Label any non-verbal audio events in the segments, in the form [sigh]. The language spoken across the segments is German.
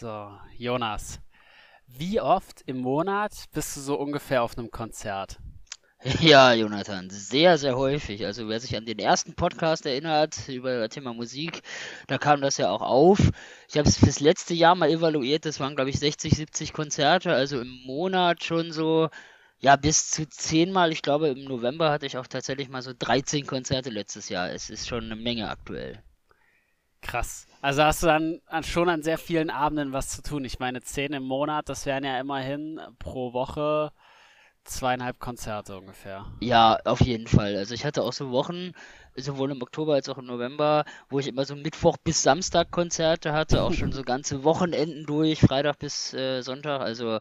So, Jonas, wie oft im Monat bist du so ungefähr auf einem Konzert? [laughs] Ja, Jonathan, sehr, sehr häufig. Also wer sich an den ersten Podcast erinnert über das Thema Musik, da kam das ja auch auf. Ich habe es fürs letzte Jahr mal evaluiert, das waren glaube ich 60, 70 Konzerte, also im Monat schon so, ja, bis zu zehnmal. Ich glaube, im November hatte ich auch tatsächlich mal so 13 Konzerte letztes Jahr. Es ist schon eine Menge aktuell. Krass. Also hast du dann schon an sehr vielen Abenden was zu tun. Ich meine, zehn im Monat, das wären ja immerhin pro Woche zweieinhalb Konzerte ungefähr. Ja, auf jeden Fall. Also ich hatte auch so Wochen, sowohl im Oktober als auch im November, wo ich immer so Mittwoch bis Samstag Konzerte hatte, auch schon so [laughs] ganze Wochenenden durch, Freitag bis äh, Sonntag. Also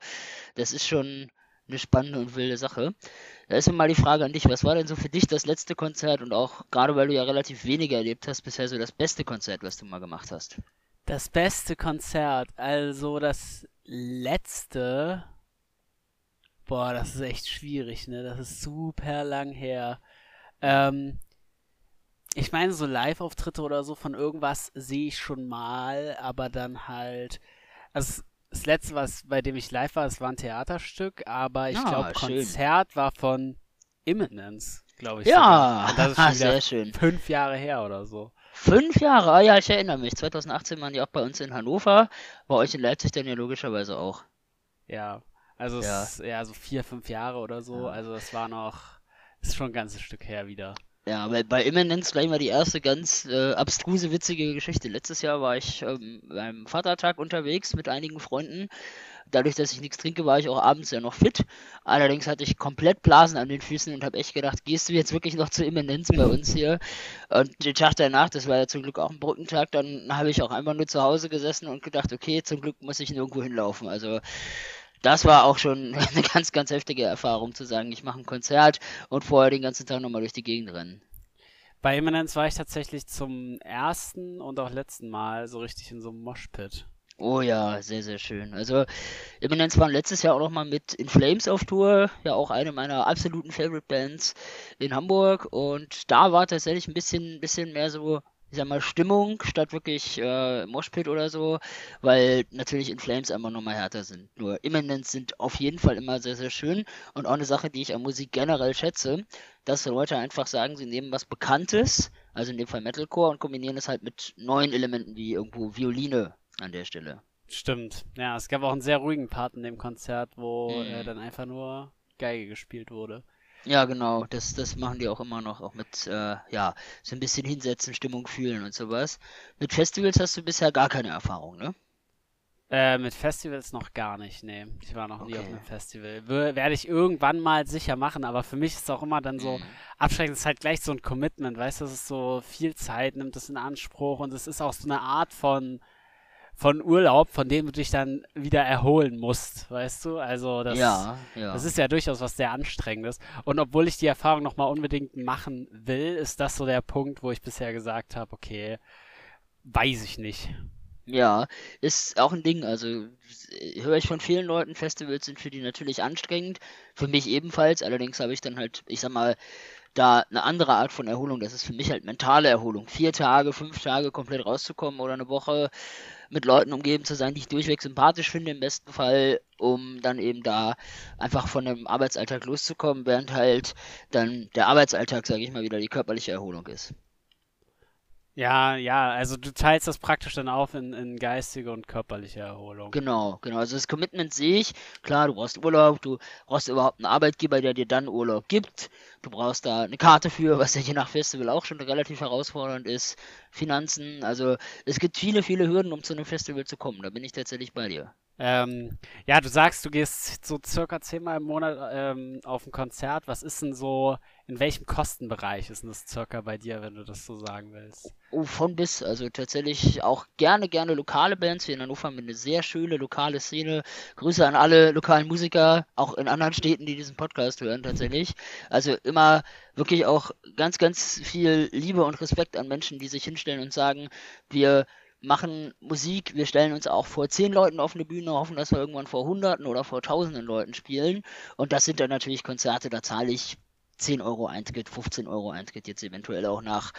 das ist schon eine spannende und wilde Sache. Da ist mir mal die Frage an dich, was war denn so für dich das letzte Konzert und auch gerade weil du ja relativ weniger erlebt hast, bisher so das beste Konzert, was du mal gemacht hast? Das beste Konzert, also das letzte, boah, das ist echt schwierig, ne? Das ist super lang her. Ähm, ich meine, so Live-Auftritte oder so von irgendwas sehe ich schon mal, aber dann halt, also das letzte, was bei dem ich live war, das war ein Theaterstück, aber ich ah, glaube, Konzert war von Imminence, glaube ich. Ja, Und das [laughs] ist schon sehr schön. Fünf Jahre her oder so. Fünf Jahre, ah ja, ich erinnere mich. 2018 waren die auch bei uns in Hannover, bei euch in Leipzig dann ja logischerweise auch. Ja, also ja, es, ja so vier, fünf Jahre oder so. Ja. Also es war noch, ist schon ein ganzes Stück her wieder. Ja, bei, bei Imminenz gleich mal die erste ganz äh, abstruse, witzige Geschichte. Letztes Jahr war ich ähm, beim Vatertag unterwegs mit einigen Freunden. Dadurch, dass ich nichts trinke, war ich auch abends ja noch fit. Allerdings hatte ich komplett Blasen an den Füßen und habe echt gedacht, gehst du jetzt wirklich noch zur Imminenz bei uns hier? Und den Tag danach, das war ja zum Glück auch ein Brückentag, dann habe ich auch einfach nur zu Hause gesessen und gedacht, okay, zum Glück muss ich nirgendwo hinlaufen. Also das war auch schon [laughs] eine ganz, ganz heftige Erfahrung zu sagen, ich mache ein Konzert und vorher den ganzen Tag nochmal durch die Gegend rennen. Bei Eminence war ich tatsächlich zum ersten und auch letzten Mal so richtig in so einem Moshpit. Oh ja, sehr, sehr schön. Also Eminence waren letztes Jahr auch nochmal mit In Flames auf Tour, ja auch eine meiner absoluten Favorite Bands in Hamburg und da war tatsächlich ein bisschen, bisschen mehr so ich sag mal, Stimmung statt wirklich äh, Moshpit oder so, weil natürlich In Flames einfach nochmal härter sind. Nur Imminence sind auf jeden Fall immer sehr, sehr schön und auch eine Sache, die ich an Musik generell schätze, dass Leute einfach sagen, sie nehmen was Bekanntes, also in dem Fall Metalcore, und kombinieren es halt mit neuen Elementen wie irgendwo Violine an der Stelle. Stimmt. Ja, es gab auch einen sehr ruhigen Part in dem Konzert, wo mhm. äh, dann einfach nur Geige gespielt wurde. Ja, genau, das, das machen die auch immer noch, auch mit, äh, ja, so ein bisschen hinsetzen, Stimmung fühlen und sowas. Mit Festivals hast du bisher gar keine Erfahrung, ne? Äh, mit Festivals noch gar nicht, nee. Ich war noch okay. nie auf einem Festival. W werde ich irgendwann mal sicher machen, aber für mich ist es auch immer dann so, mhm. abschreckend ist halt gleich so ein Commitment, weißt du, es ist so viel Zeit, nimmt es in Anspruch und es ist auch so eine Art von, von Urlaub, von dem du dich dann wieder erholen musst, weißt du? Also das, ja, ja. das ist ja durchaus was sehr Anstrengendes. Und obwohl ich die Erfahrung nochmal unbedingt machen will, ist das so der Punkt, wo ich bisher gesagt habe, okay, weiß ich nicht. Ja, ist auch ein Ding. Also höre ich von vielen Leuten, Festivals sind für die natürlich anstrengend. Für mich ebenfalls. Allerdings habe ich dann halt, ich sag mal, da eine andere Art von Erholung. Das ist für mich halt mentale Erholung. Vier Tage, fünf Tage komplett rauszukommen oder eine Woche mit Leuten umgeben zu sein, die ich durchweg sympathisch finde, im besten Fall, um dann eben da einfach von dem Arbeitsalltag loszukommen, während halt dann der Arbeitsalltag, sage ich mal, wieder die körperliche Erholung ist. Ja, ja, also du teilst das praktisch dann auf in, in geistige und körperliche Erholung. Genau, genau. Also das Commitment sehe ich. Klar, du brauchst Urlaub, du brauchst überhaupt einen Arbeitgeber, der dir dann Urlaub gibt. Du brauchst da eine Karte für, was ja je nach Festival auch schon relativ herausfordernd ist. Finanzen, also es gibt viele, viele Hürden, um zu einem Festival zu kommen. Da bin ich tatsächlich bei dir. Ähm, ja, du sagst, du gehst so circa zehnmal im Monat ähm, auf ein Konzert. Was ist denn so, in welchem Kostenbereich ist das circa bei dir, wenn du das so sagen willst? Oh, von bis. Also tatsächlich auch gerne, gerne lokale Bands. Wir in Hannover haben eine sehr schöne lokale Szene. Grüße an alle lokalen Musiker, auch in anderen Städten, die diesen Podcast hören tatsächlich. Also immer wirklich auch ganz, ganz viel Liebe und Respekt an Menschen, die sich hinstellen und sagen, wir machen Musik, wir stellen uns auch vor zehn Leuten auf eine Bühne, hoffen, dass wir irgendwann vor hunderten oder vor tausenden Leuten spielen. Und das sind dann natürlich Konzerte, da zahle ich 10 Euro Eintritt, 15 Euro Eintritt, jetzt eventuell auch nach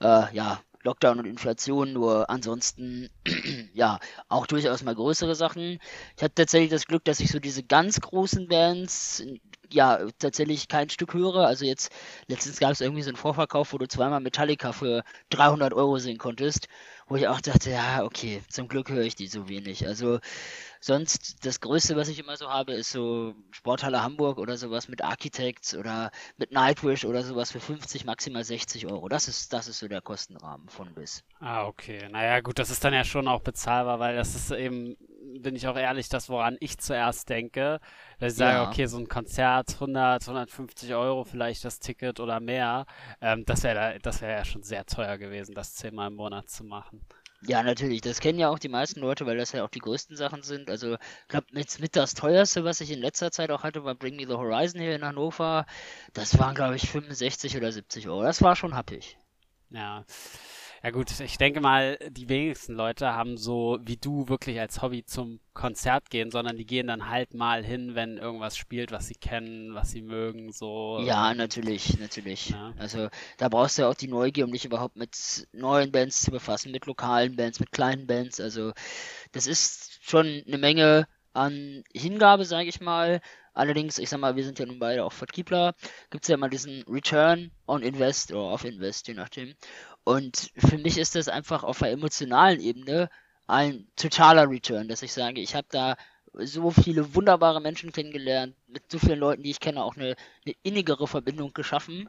äh, ja, Lockdown und Inflation, nur ansonsten, [clears throat] ja, auch durchaus mal größere Sachen. Ich hatte tatsächlich das Glück, dass ich so diese ganz großen Bands, ja, tatsächlich kein Stück höre. Also jetzt, letztens gab es irgendwie so einen Vorverkauf, wo du zweimal Metallica für 300 Euro sehen konntest, wo ich auch dachte, ja, okay, zum Glück höre ich die so wenig. Also sonst, das Größte, was ich immer so habe, ist so Sporthalle Hamburg oder sowas mit Architects oder mit Nightwish oder sowas für 50, maximal 60 Euro. Das ist, das ist so der Kostenrahmen von bis. Ah, okay. Naja, gut, das ist dann ja schon auch bezahlbar, weil das ist eben, bin ich auch ehrlich, das, woran ich zuerst denke. Dass ich sage, Ja. okay, so ein Konzert, 100, 150 Euro vielleicht das Ticket oder mehr, ähm, das wäre das wäre ja schon sehr teuer gewesen, das zehnmal im Monat zu machen. Ja, natürlich. Das kennen ja auch die meisten Leute, weil das ja auch die größten Sachen sind. Also, ich glaube, mit, mit das teuerste, was ich in letzter Zeit auch hatte, war Bring Me the Horizon hier in Hannover. Das waren, glaube ich, 65 oder 70 Euro. Das war schon happig. Ja. Ja gut, ich denke mal, die wenigsten Leute haben so wie du wirklich als Hobby zum Konzert gehen, sondern die gehen dann halt mal hin, wenn irgendwas spielt, was sie kennen, was sie mögen, so. Ja, natürlich, natürlich. Ja. Also, da brauchst du ja auch die Neugier, um dich überhaupt mit neuen Bands zu befassen, mit lokalen Bands, mit kleinen Bands. Also, das ist schon eine Menge an Hingabe, sage ich mal. Allerdings, ich sag mal, wir sind ja nun beide auch Vertriebler, gibt es ja immer diesen Return on Invest oder off Invest, je nachdem. Und für mich ist das einfach auf der emotionalen Ebene ein totaler Return, dass ich sage, ich habe da so viele wunderbare Menschen kennengelernt, mit so vielen Leuten, die ich kenne, auch eine, eine innigere Verbindung geschaffen,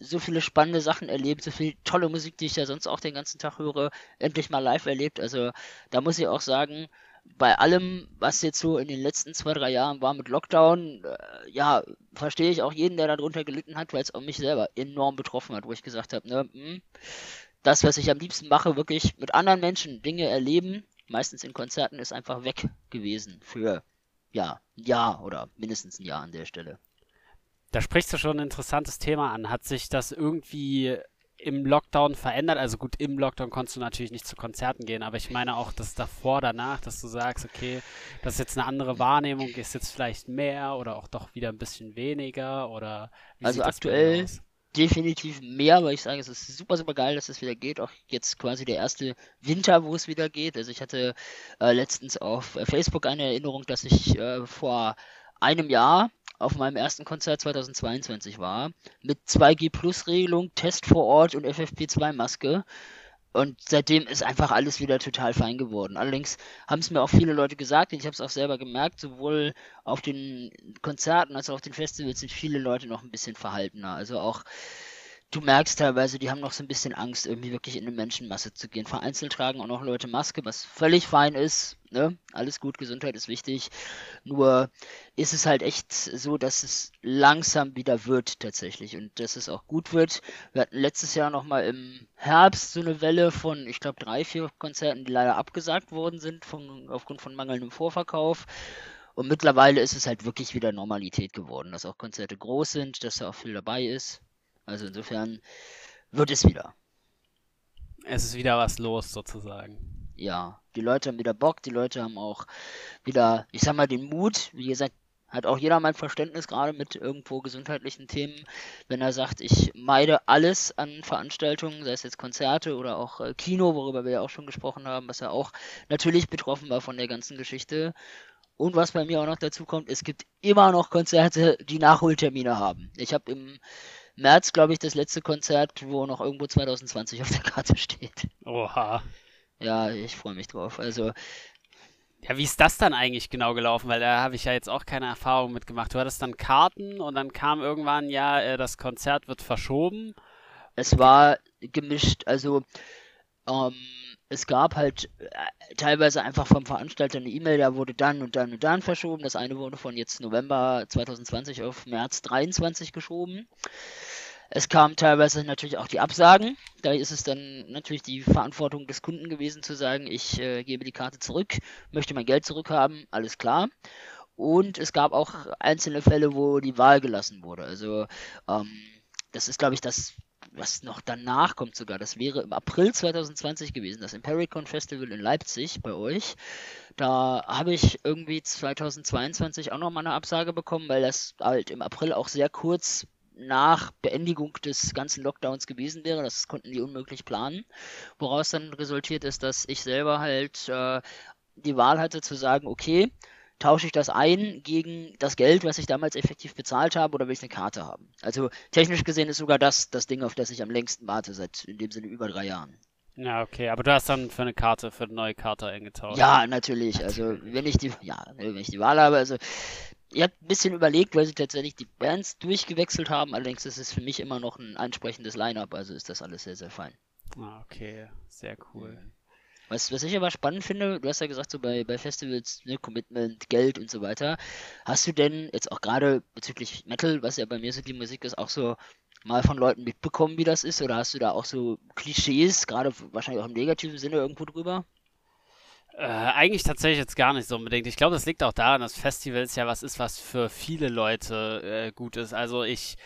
so viele spannende Sachen erlebt, so viel tolle Musik, die ich ja sonst auch den ganzen Tag höre, endlich mal live erlebt. Also da muss ich auch sagen, bei allem, was jetzt so in den letzten zwei, drei Jahren war mit Lockdown, äh, ja, verstehe ich auch jeden, der darunter gelitten hat, weil es auch mich selber enorm betroffen hat, wo ich gesagt habe, ne, hm, das, was ich am liebsten mache, wirklich mit anderen Menschen Dinge erleben, meistens in Konzerten, ist einfach weg gewesen für, ja, ein Jahr oder mindestens ein Jahr an der Stelle. Da sprichst du schon ein interessantes Thema an. Hat sich das irgendwie im Lockdown verändert? Also gut, im Lockdown konntest du natürlich nicht zu Konzerten gehen, aber ich meine auch das davor, danach, dass du sagst, okay, das ist jetzt eine andere Wahrnehmung, ist jetzt vielleicht mehr oder auch doch wieder ein bisschen weniger oder wie Also aktuell definitiv mehr, weil ich sage, es ist super, super geil, dass es wieder geht. Auch jetzt quasi der erste Winter, wo es wieder geht. Also ich hatte äh, letztens auf Facebook eine Erinnerung, dass ich äh, vor einem Jahr auf meinem ersten Konzert 2022 war, mit 2G Plus Regelung, Test vor Ort und FFP2 Maske. Und seitdem ist einfach alles wieder total fein geworden. Allerdings haben es mir auch viele Leute gesagt, und ich habe es auch selber gemerkt, sowohl auf den Konzerten als auch auf den Festivals sind viele Leute noch ein bisschen verhaltener. Also auch, du merkst teilweise, die haben noch so ein bisschen Angst, irgendwie wirklich in eine Menschenmasse zu gehen. Vereinzelt tragen auch noch Leute Maske, was völlig fein ist. Ne? Alles gut, Gesundheit ist wichtig. Nur ist es halt echt so, dass es langsam wieder wird tatsächlich und dass es auch gut wird. Wir hatten letztes Jahr nochmal im Herbst so eine Welle von, ich glaube, drei, vier Konzerten, die leider abgesagt worden sind von, aufgrund von mangelndem Vorverkauf. Und mittlerweile ist es halt wirklich wieder Normalität geworden, dass auch Konzerte groß sind, dass da auch viel dabei ist. Also insofern wird es wieder. Es ist wieder was los sozusagen. Ja, die Leute haben wieder Bock, die Leute haben auch wieder, ich sag mal, den Mut. Wie gesagt, hat auch jeder mein Verständnis, gerade mit irgendwo gesundheitlichen Themen, wenn er sagt, ich meide alles an Veranstaltungen, sei es jetzt Konzerte oder auch äh, Kino, worüber wir ja auch schon gesprochen haben, was ja auch natürlich betroffen war von der ganzen Geschichte. Und was bei mir auch noch dazu kommt, es gibt immer noch Konzerte, die Nachholtermine haben. Ich habe im März, glaube ich, das letzte Konzert, wo noch irgendwo 2020 auf der Karte steht. Oha. Ja, ich freue mich drauf. Also, Ja, wie ist das dann eigentlich genau gelaufen? Weil da habe ich ja jetzt auch keine Erfahrung mitgemacht. Du hattest dann Karten und dann kam irgendwann, ja, äh, das Konzert wird verschoben. es war gemischt. Also, ähm, es gab halt äh, teilweise einfach vom Veranstalter eine E-Mail, da wurde dann und dann und dann verschoben. Das eine wurde von jetzt November 2020 auf März 23 geschoben. Es kamen teilweise natürlich auch die Absagen. Da ist es dann natürlich die Verantwortung des Kunden gewesen zu sagen, ich äh, gebe die Karte zurück, möchte mein Geld zurückhaben, alles klar. Und es gab auch einzelne Fälle, wo die Wahl gelassen wurde. Also ähm, das ist, glaube ich, das, was noch danach kommt sogar. Das wäre im April 2020 gewesen, das Impericon Festival in Leipzig bei euch. Da habe ich irgendwie 2022 auch noch mal eine Absage bekommen, weil das halt im April auch sehr kurz nach Beendigung des ganzen Lockdowns gewesen wäre. Das konnten die unmöglich planen. Woraus dann resultiert ist, dass ich selber halt äh, die Wahl hatte zu sagen, okay, tausche ich das ein gegen das Geld, was ich damals effektiv bezahlt habe, oder will ich eine Karte haben? Also technisch gesehen ist sogar das das Ding, auf das ich am längsten warte, seit in dem Sinne über drei Jahren. Ja, okay, aber du hast dann für eine Karte, für eine neue Karte eingetauscht. Ja, natürlich. Also wenn ich die, ja, wenn ich die Wahl habe, also ich habe ein bisschen überlegt, weil sie tatsächlich die Bands durchgewechselt haben, allerdings ist es für mich immer noch ein ansprechendes Line-Up, also ist das alles sehr, sehr fein. Ah, okay, sehr cool. Was, was ich aber spannend finde, du hast ja gesagt, so bei, bei Festivals, ne, Commitment, Geld und so weiter. Hast du denn jetzt auch gerade bezüglich Metal, was ja bei mir so die Musik ist, auch so mal von Leuten mitbekommen, wie das ist? Oder hast du da auch so Klischees, gerade wahrscheinlich auch im negativen Sinne irgendwo drüber? Äh, eigentlich tatsächlich jetzt gar nicht so unbedingt. Ich glaube, das liegt auch daran, dass Festivals ja was ist, was für viele Leute äh, gut ist. Also ich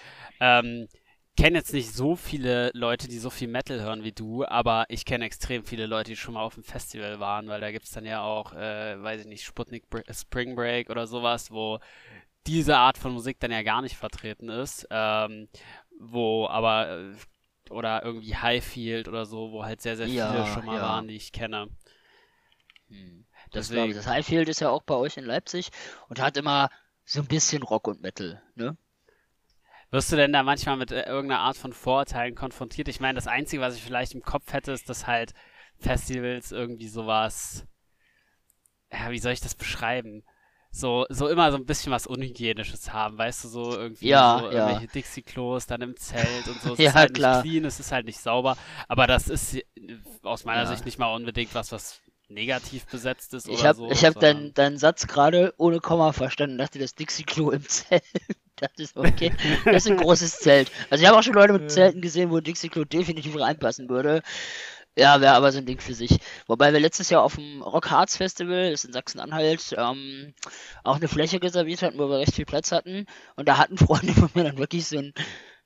ähm, kenne jetzt nicht so viele Leute, die so viel Metal hören wie du, aber ich kenne extrem viele Leute, die schon mal auf dem Festival waren, weil da gibt es dann ja auch, äh, weiß ich nicht, Sputnik Spring Break oder sowas, wo diese Art von Musik dann ja gar nicht vertreten ist, ähm, wo aber, äh, oder irgendwie Highfield oder so, wo halt sehr, sehr viele ja, schon mal ja. waren, die ich kenne. Hm. Das, Deswegen. das Highfield ist ja auch bei euch in Leipzig und hat immer so ein bisschen Rock und Metal, ne? Wirst du denn da manchmal mit äh, irgendeiner Art von Vorurteilen konfrontiert? Ich meine, das Einzige, was ich vielleicht im Kopf hätte, ist, dass halt Festivals irgendwie sowas. Ja, wie soll ich das beschreiben? So, so immer so ein bisschen was Unhygienisches haben, weißt du, so irgendwie ja, so ja. irgendwelche Dixie-Klos dann im Zelt und so. Es [laughs] ja, ist halt klar. nicht clean, es ist halt nicht sauber. Aber das ist aus meiner Ja. Sicht nicht mal unbedingt was, was negativ besetzt ist oder Ich habe so. ich hab sondern- deinen deinen Satz gerade ohne Komma verstanden. Dachte, das Dixie-Klo im Zelt. [laughs] ich, so, okay, das ist ein großes Zelt. Also ich habe auch schon Leute mit Zelten gesehen, wo ein Dixie-Klo definitiv reinpassen würde. Ja, wäre aber so ein Ding für sich. Wobei wir letztes Jahr auf dem Rock Hearts Festival, das ist in Sachsen-Anhalt, ähm, auch eine Fläche reserviert hatten, wo wir recht viel Platz hatten. Und da hatten [laughs] Freunde von mir dann wirklich so ein,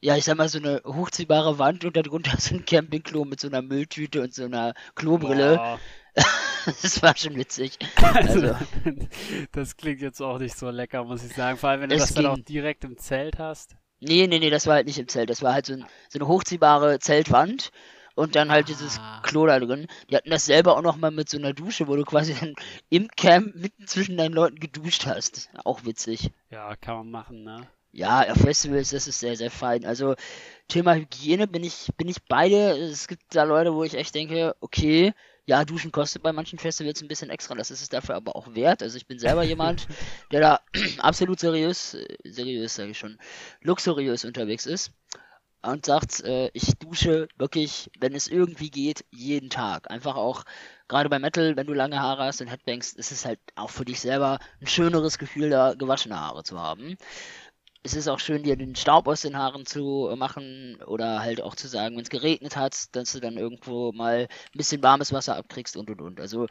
ja, ich sag mal, so eine hochziehbare Wand und darunter [laughs] so ein Campingklo mit so einer Mülltüte und so einer Klobrille. Boah. [laughs] Das war schon witzig. Also, Also, [laughs] das klingt jetzt auch nicht so lecker, muss ich sagen. Vor allem, wenn du das dann auch ging. direkt im Zelt hast. nee, nee, nee, das war halt nicht im Zelt. Das war halt so, ein, so eine hochziehbare Zeltwand und dann halt dieses Ah. Klo da drin. Die hatten das selber auch nochmal mit so einer Dusche, wo du quasi dann im Camp mitten zwischen deinen Leuten geduscht hast. Auch witzig. Ja, kann man machen, ne? Ja, auf Festivals, das ist sehr, sehr fein. Also, Thema Hygiene bin ich, bin ich beide. Es gibt da Leute, wo ich echt denke, okay, ja, Duschen kostet bei manchen Festivals ein bisschen extra, das ist es dafür aber auch wert. Also ich bin selber jemand, [laughs] der da [clears throat] absolut seriös, seriös sage ich schon, luxuriös unterwegs ist und sagt, äh, ich dusche wirklich, wenn es irgendwie geht, jeden Tag. Einfach auch, gerade bei Metal, wenn du lange Haare hast und Headbangs, ist es halt auch für dich selber ein schöneres Gefühl, da gewaschene Haare zu haben es ist auch schön, dir den Staub aus den Haaren zu machen oder halt auch zu sagen, wenn es geregnet hat, dass du dann irgendwo mal ein bisschen warmes Wasser abkriegst und und und. Also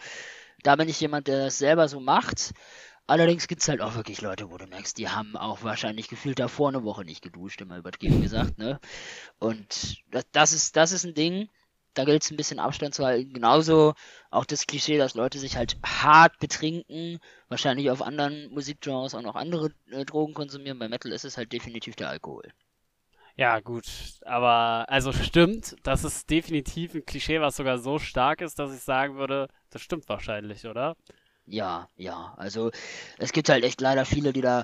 da bin ich jemand, der das selber so macht. Allerdings gibt es halt auch wirklich Leute, wo du merkst, die haben auch wahrscheinlich gefühlt davor eine Woche nicht geduscht, immer übertrieben gesagt, ne? Und das, das ist, das ist ein Ding, da gilt es ein bisschen Abstand zu halten. Genauso auch das Klischee, dass Leute sich halt hart betrinken, wahrscheinlich auf anderen Musikgenres auch noch andere äh, Drogen konsumieren. Bei Metal ist es halt definitiv der Alkohol. Ja, gut. Aber, also stimmt, das ist definitiv ein Klischee, was sogar so stark ist, dass ich sagen würde, das stimmt wahrscheinlich, oder? Ja, ja. Also es gibt halt echt leider viele, die da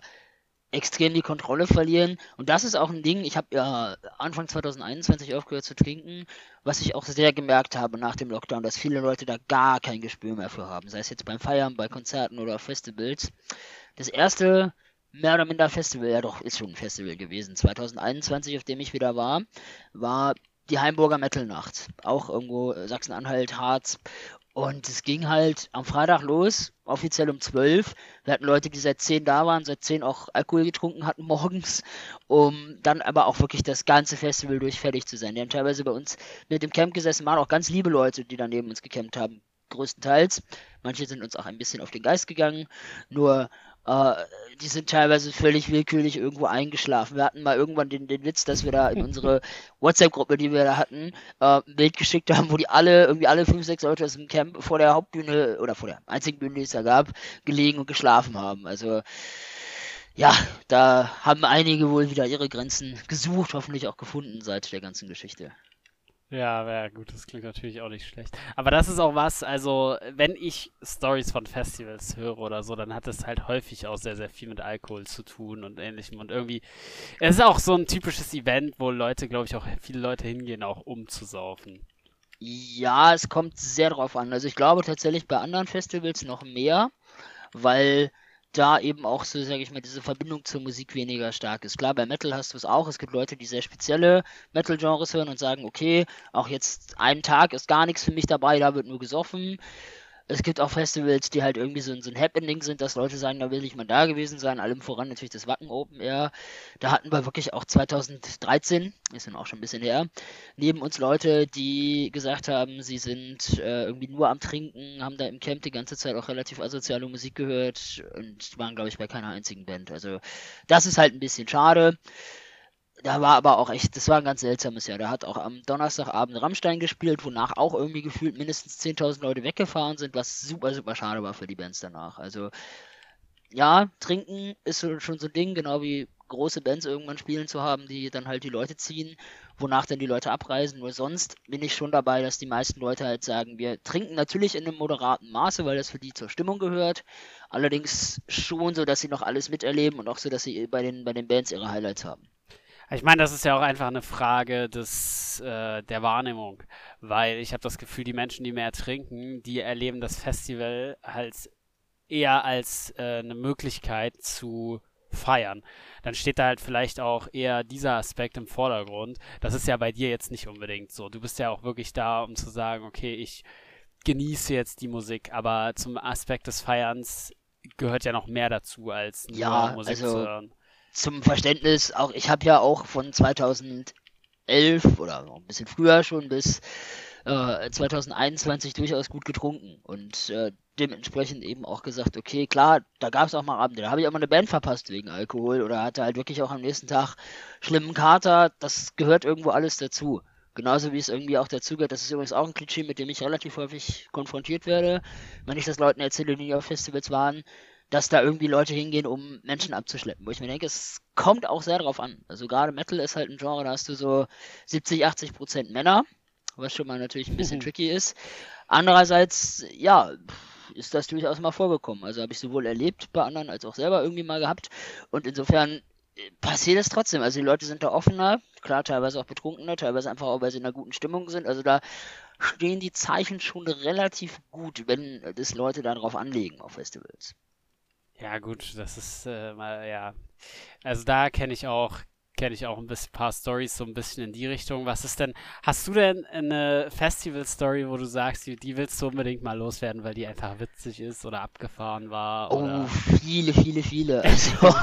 extrem die Kontrolle verlieren. Und das ist auch ein Ding, ich habe ja Anfang 2021 aufgehört zu trinken, was ich auch sehr gemerkt habe nach dem Lockdown, dass viele Leute da gar kein Gespür mehr für haben. Sei es jetzt beim Feiern, bei Konzerten oder Festivals. Das erste mehr oder minder Festival, ja doch, ist schon ein Festival gewesen, 2021, auf dem ich wieder war, war die Heimburger Metal-Nacht. Auch irgendwo Sachsen-Anhalt, Harz. Und es ging halt am Freitag los, offiziell um 12. Wir hatten Leute, die seit 10 da waren, seit 10 auch Alkohol getrunken hatten morgens, um dann aber auch wirklich das ganze Festival durch fertig zu sein. Die haben teilweise bei uns mit dem Camp gesessen, waren auch ganz liebe Leute, die dann neben uns gecampt haben, größtenteils. Manche sind uns auch ein bisschen auf den Geist gegangen, nur äh, die sind teilweise völlig willkürlich irgendwo eingeschlafen. Wir hatten mal irgendwann den, den Witz, dass wir da in unsere [laughs] WhatsApp-Gruppe, die wir da hatten, äh, ein Bild geschickt haben, wo die alle, irgendwie alle fünf, sechs Leute aus dem Camp vor der Hauptbühne oder vor der einzigen Bühne, die es da gab, gelegen und geschlafen haben. Also ja, da haben einige wohl wieder ihre Grenzen gesucht, hoffentlich auch gefunden seit der ganzen Geschichte. Ja, ja, gut, das klingt natürlich auch nicht schlecht. Aber das ist auch was, also, wenn ich Stories von Festivals höre oder so, dann hat es halt häufig auch sehr, sehr viel mit Alkohol zu tun und ähnlichem. Und irgendwie, es ist auch so ein typisches Event, wo Leute, glaube ich, auch viele Leute hingehen, auch um zu saufen. Ja, es kommt sehr drauf an. Also, ich glaube tatsächlich bei anderen Festivals noch mehr, weil da eben auch so, sage ich mal, diese Verbindung zur Musik weniger stark ist. Klar, bei Metal hast du es auch. Es gibt Leute, die sehr spezielle Metal-Genres hören und sagen, okay, auch jetzt einen Tag ist gar nichts für mich dabei, da wird nur gesoffen es gibt auch Festivals, die halt irgendwie so, so ein Happening sind, dass Leute sagen, da will ich mal da gewesen sein. Allem voran natürlich das Wacken Open Air. Da hatten wir wirklich auch 2013, ist dann auch schon ein bisschen her, neben uns Leute, die gesagt haben, sie sind äh, irgendwie nur am Trinken, haben da im Camp die ganze Zeit auch relativ asoziale Musik gehört und waren, glaube ich, bei keiner einzigen Band. Also das ist halt ein bisschen schade da war aber auch echt, das war ein ganz seltsames Jahr. Da hat auch am Donnerstagabend Rammstein gespielt, wonach auch irgendwie gefühlt mindestens 10.000 Leute weggefahren sind, was super, super schade war für die Bands danach. Also, ja, trinken ist schon so ein Ding, genau wie große Bands irgendwann spielen zu haben, die dann halt die Leute ziehen, wonach dann die Leute abreisen. Nur sonst bin ich schon dabei, dass die meisten Leute halt sagen, wir trinken natürlich in einem moderaten Maße, weil das für die zur Stimmung gehört. Allerdings schon so, dass sie noch alles miterleben und auch so, dass sie bei den, bei den Bands ihre Highlights haben. Ich meine, das ist ja auch einfach eine Frage des, äh, der Wahrnehmung, weil ich habe das Gefühl, die Menschen, die mehr trinken, die erleben das Festival halt eher als äh, eine Möglichkeit zu feiern. Dann steht da halt vielleicht auch eher dieser Aspekt im Vordergrund. Das ist ja bei dir jetzt nicht unbedingt so. Du bist ja auch wirklich da, um zu sagen, okay, ich genieße jetzt die Musik, aber zum Aspekt des Feierns gehört ja noch mehr dazu, als nur ja, Musik also, zu hören zum Verständnis, auch ich habe ja auch von 2011 oder ein bisschen früher schon bis äh, 2021 durchaus gut getrunken und äh, dementsprechend eben auch gesagt, okay, klar, da gab es auch mal Abende, da habe ich auch mal eine Band verpasst wegen Alkohol oder hatte halt wirklich auch am nächsten Tag schlimmen Kater, das gehört irgendwo alles dazu. Genauso wie es irgendwie auch dazu gehört, das ist übrigens auch ein Klischee, mit dem ich relativ häufig konfrontiert werde, wenn ich das Leuten erzähle, die auf Festivals waren, dass da irgendwie Leute hingehen, um Menschen abzuschleppen. Wo ich mir denke, es kommt auch sehr drauf an. Also gerade Metal ist halt ein Genre, da hast du so 70, 80 Prozent Männer, was schon mal natürlich ein bisschen mhm. tricky ist. Andererseits, ja, ist das durchaus mal vorgekommen. Also habe ich sowohl erlebt bei anderen als auch selber irgendwie mal gehabt. Und insofern äh, passiert es trotzdem. Also die Leute sind da offener, klar, teilweise auch betrunkener, teilweise einfach auch, weil sie in einer guten Stimmung sind. Also da stehen die Zeichen schon relativ gut, wenn das Leute darauf anlegen auf Festivals. Ja, gut, das ist äh, mal, ja. Also da kenne ich auch, kenne ich auch ein bisschen, paar Stories so ein bisschen in die Richtung. Was ist denn, hast du denn eine Festival-Story, wo du sagst, die, die, willst du unbedingt mal loswerden, weil die einfach witzig ist oder abgefahren war? Oder? Oh, viele, viele, viele. Also, [laughs]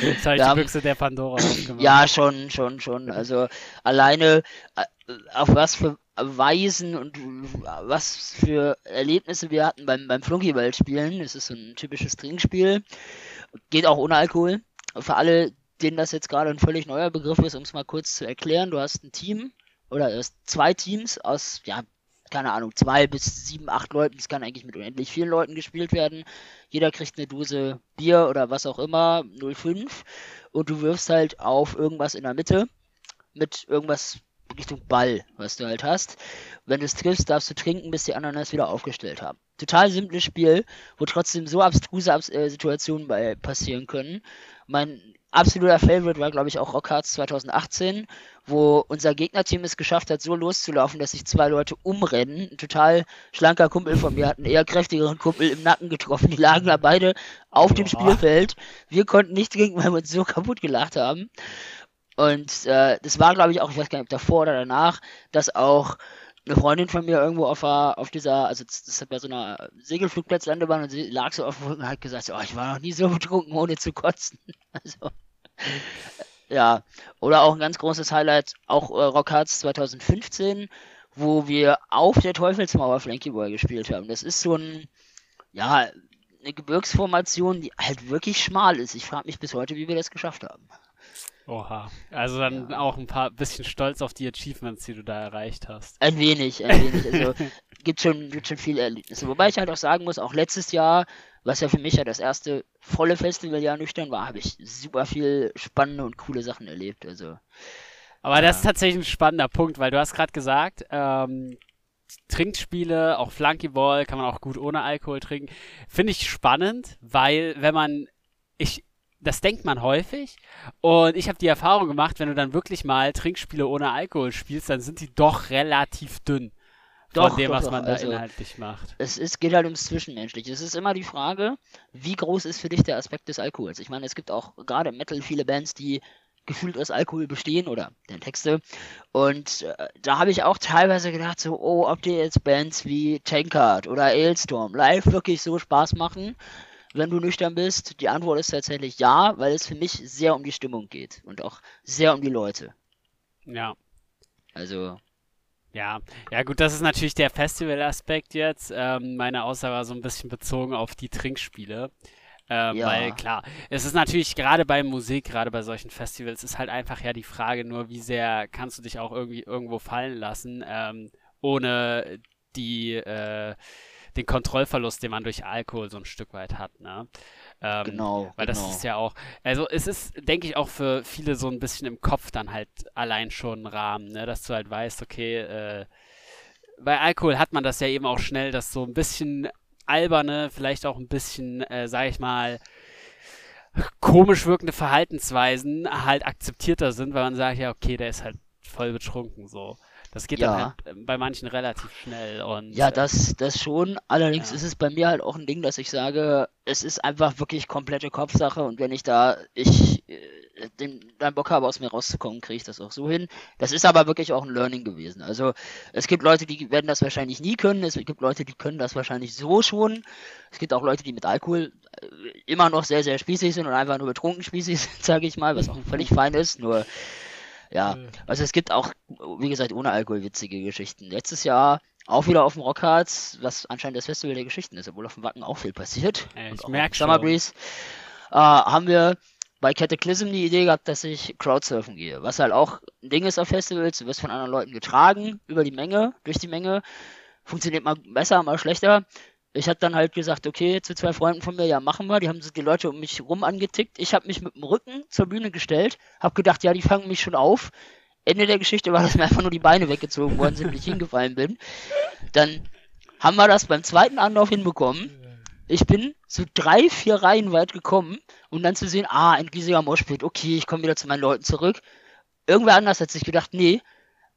Jetzt habe ich die Büchse der Pandora aufgemacht. Ja, schon, schon, schon. Also alleine äh, auf was für Weisen und was für Erlebnisse wir hatten beim, beim Flunkyball-Spielen. Es ist so ein typisches Trinkspiel. Geht auch ohne Alkohol. Für alle, denen das jetzt gerade ein völlig neuer Begriff ist, um es mal kurz zu erklären, du hast ein Team oder du hast zwei Teams aus, ja, keine Ahnung, zwei bis sieben, acht Leuten. Es kann eigentlich mit unendlich vielen Leuten gespielt werden. Jeder kriegt eine Dose Bier oder was auch immer, 05. Und du wirfst halt auf irgendwas in der Mitte mit irgendwas Richtung Ball, was du halt hast. Wenn du es triffst, darfst du trinken, bis die anderen es wieder aufgestellt haben. Total simples Spiel, wo trotzdem so abstruse Abs äh, Situationen bei passieren können. Mein absoluter Favorite war, glaube ich, auch Rockhards 2018, wo unser Gegnerteam es geschafft hat, so loszulaufen, dass sich zwei Leute umrennen. Ein total schlanker Kumpel von mir hat einen eher kräftigeren Kumpel im Nacken getroffen. Die lagen da beide auf Boah. dem Spielfeld. Wir konnten nicht trinken, weil wir uns so kaputt gelacht haben. Und äh, das war, glaube ich, auch, ich weiß gar nicht, ob davor oder danach, dass auch eine Freundin von mir irgendwo auf, auf dieser, also das, das bei so einer Segelflugplatzlandebahn und sie lag so auf dem Rücken und hat gesagt, oh, ich war noch nie so [laughs] betrunken, ohne zu kotzen. [laughs] Also, ja. Oder auch ein ganz großes Highlight, auch äh, Rockhards 2015, wo wir auf der Teufelsmauer Flankyball gespielt haben. Das ist so ein, ja, eine Gebirgsformation, die halt wirklich schmal ist. Ich frage mich bis heute, wie wir das geschafft haben. Oha. Also dann ja. auch ein paar bisschen stolz auf die Achievements, die du da erreicht hast. Ein wenig, ein wenig. Also [laughs] gibt schon, gibt schon viele Erlebnisse. Wobei ich halt auch sagen muss, auch letztes Jahr, was ja für mich ja das erste volle Festivaljahr nüchtern war, habe ich super viel spannende und coole Sachen erlebt. Also. Aber ja. das ist tatsächlich ein spannender Punkt, weil du hast gerade gesagt, ähm, Trinkspiele, auch Flunkyball, kann man auch gut ohne Alkohol trinken. Finde ich spannend, weil wenn man, ich, das denkt man häufig. Und ich habe die Erfahrung gemacht, wenn du dann wirklich mal Trinkspiele ohne Alkohol spielst, dann sind die doch relativ dünn. Doch, von dem, doch, was man doch. da also, inhaltlich macht. Es ist, geht halt ums Zwischenmenschliche. Es ist immer die Frage, wie groß ist für dich der Aspekt des Alkohols? Ich meine, es gibt auch gerade im Metal viele Bands, die gefühlt aus Alkohol bestehen oder den Texte. Und äh, da habe ich auch teilweise gedacht, so, oh, ob dir jetzt Bands wie Tankard oder Ailstorm live wirklich so Spaß machen wenn du nüchtern bist? Die Antwort ist tatsächlich ja, weil es für mich sehr um die Stimmung geht und auch sehr um die Leute. Ja. Also. Ja, ja gut, das ist natürlich der Festival-Aspekt jetzt. Ähm, meine Aussage war so ein bisschen bezogen auf die Trinkspiele. Ähm, ja. Weil klar, es ist natürlich gerade bei Musik, gerade bei solchen Festivals, ist halt einfach ja die Frage nur, wie sehr kannst du dich auch irgendwie irgendwo fallen lassen, ähm, ohne die äh, den Kontrollverlust, den man durch Alkohol so ein Stück weit hat, ne? Ähm, genau. Weil genau. das ist ja auch, also es ist, denke ich, auch für viele so ein bisschen im Kopf dann halt allein schon ein Rahmen, ne? Dass du halt weißt, okay, äh, bei Alkohol hat man das ja eben auch schnell, dass so ein bisschen alberne, vielleicht auch ein bisschen, äh, sag ich mal, komisch wirkende Verhaltensweisen halt akzeptierter sind, weil man sagt, ja, okay, der ist halt voll betrunken so. Das geht ja. dann halt ähm, bei manchen relativ schnell. Und, ja, äh, das, das schon. Allerdings ja. ist es bei mir halt auch ein Ding, dass ich sage, es ist einfach wirklich komplette Kopfsache und wenn ich da, ich äh, den, dann Bock habe, aus mir rauszukommen, kriege ich das auch so hin. Das ist aber wirklich auch ein Learning gewesen. Also es gibt Leute, die werden das wahrscheinlich nie können. Es gibt Leute, die können das wahrscheinlich so schon. Es gibt auch Leute, die mit Alkohol äh, immer noch sehr, sehr spießig sind und einfach nur betrunken spießig [laughs] sind, sage ich mal, was auch völlig fein ist. Nur ja, also es gibt auch, wie gesagt, ohne Alkohol witzige Geschichten. Letztes Jahr auch wieder auf dem Rockharz, was anscheinend das Festival der Geschichten ist, obwohl auf dem Wacken auch viel passiert. Ja, ich merke. Summer Breeze äh, haben wir bei Cataclysm die Idee gehabt, dass ich Crowdsurfen gehe. Was halt auch ein Ding ist auf Festivals, du wirst von anderen Leuten getragen, über die Menge, durch die Menge. Funktioniert mal besser, mal schlechter ich habe dann halt gesagt, okay, zu zwei Freunden von mir, ja, machen wir. Die haben die Leute um mich rum angetickt. Ich habe mich mit dem Rücken zur Bühne gestellt, habe gedacht, ja, die fangen mich schon auf. Ende der Geschichte war, [laughs] dass mir einfach nur die Beine weggezogen worden sind, wenn ich hingefallen bin. Dann haben wir das beim zweiten Anlauf hinbekommen. Ich bin so drei, vier Reihen weit gekommen und dann zu sehen, ah, ein riesiger Moshpit, okay, ich komme wieder zu meinen Leuten zurück. Irgendwer anders hat sich gedacht, nee,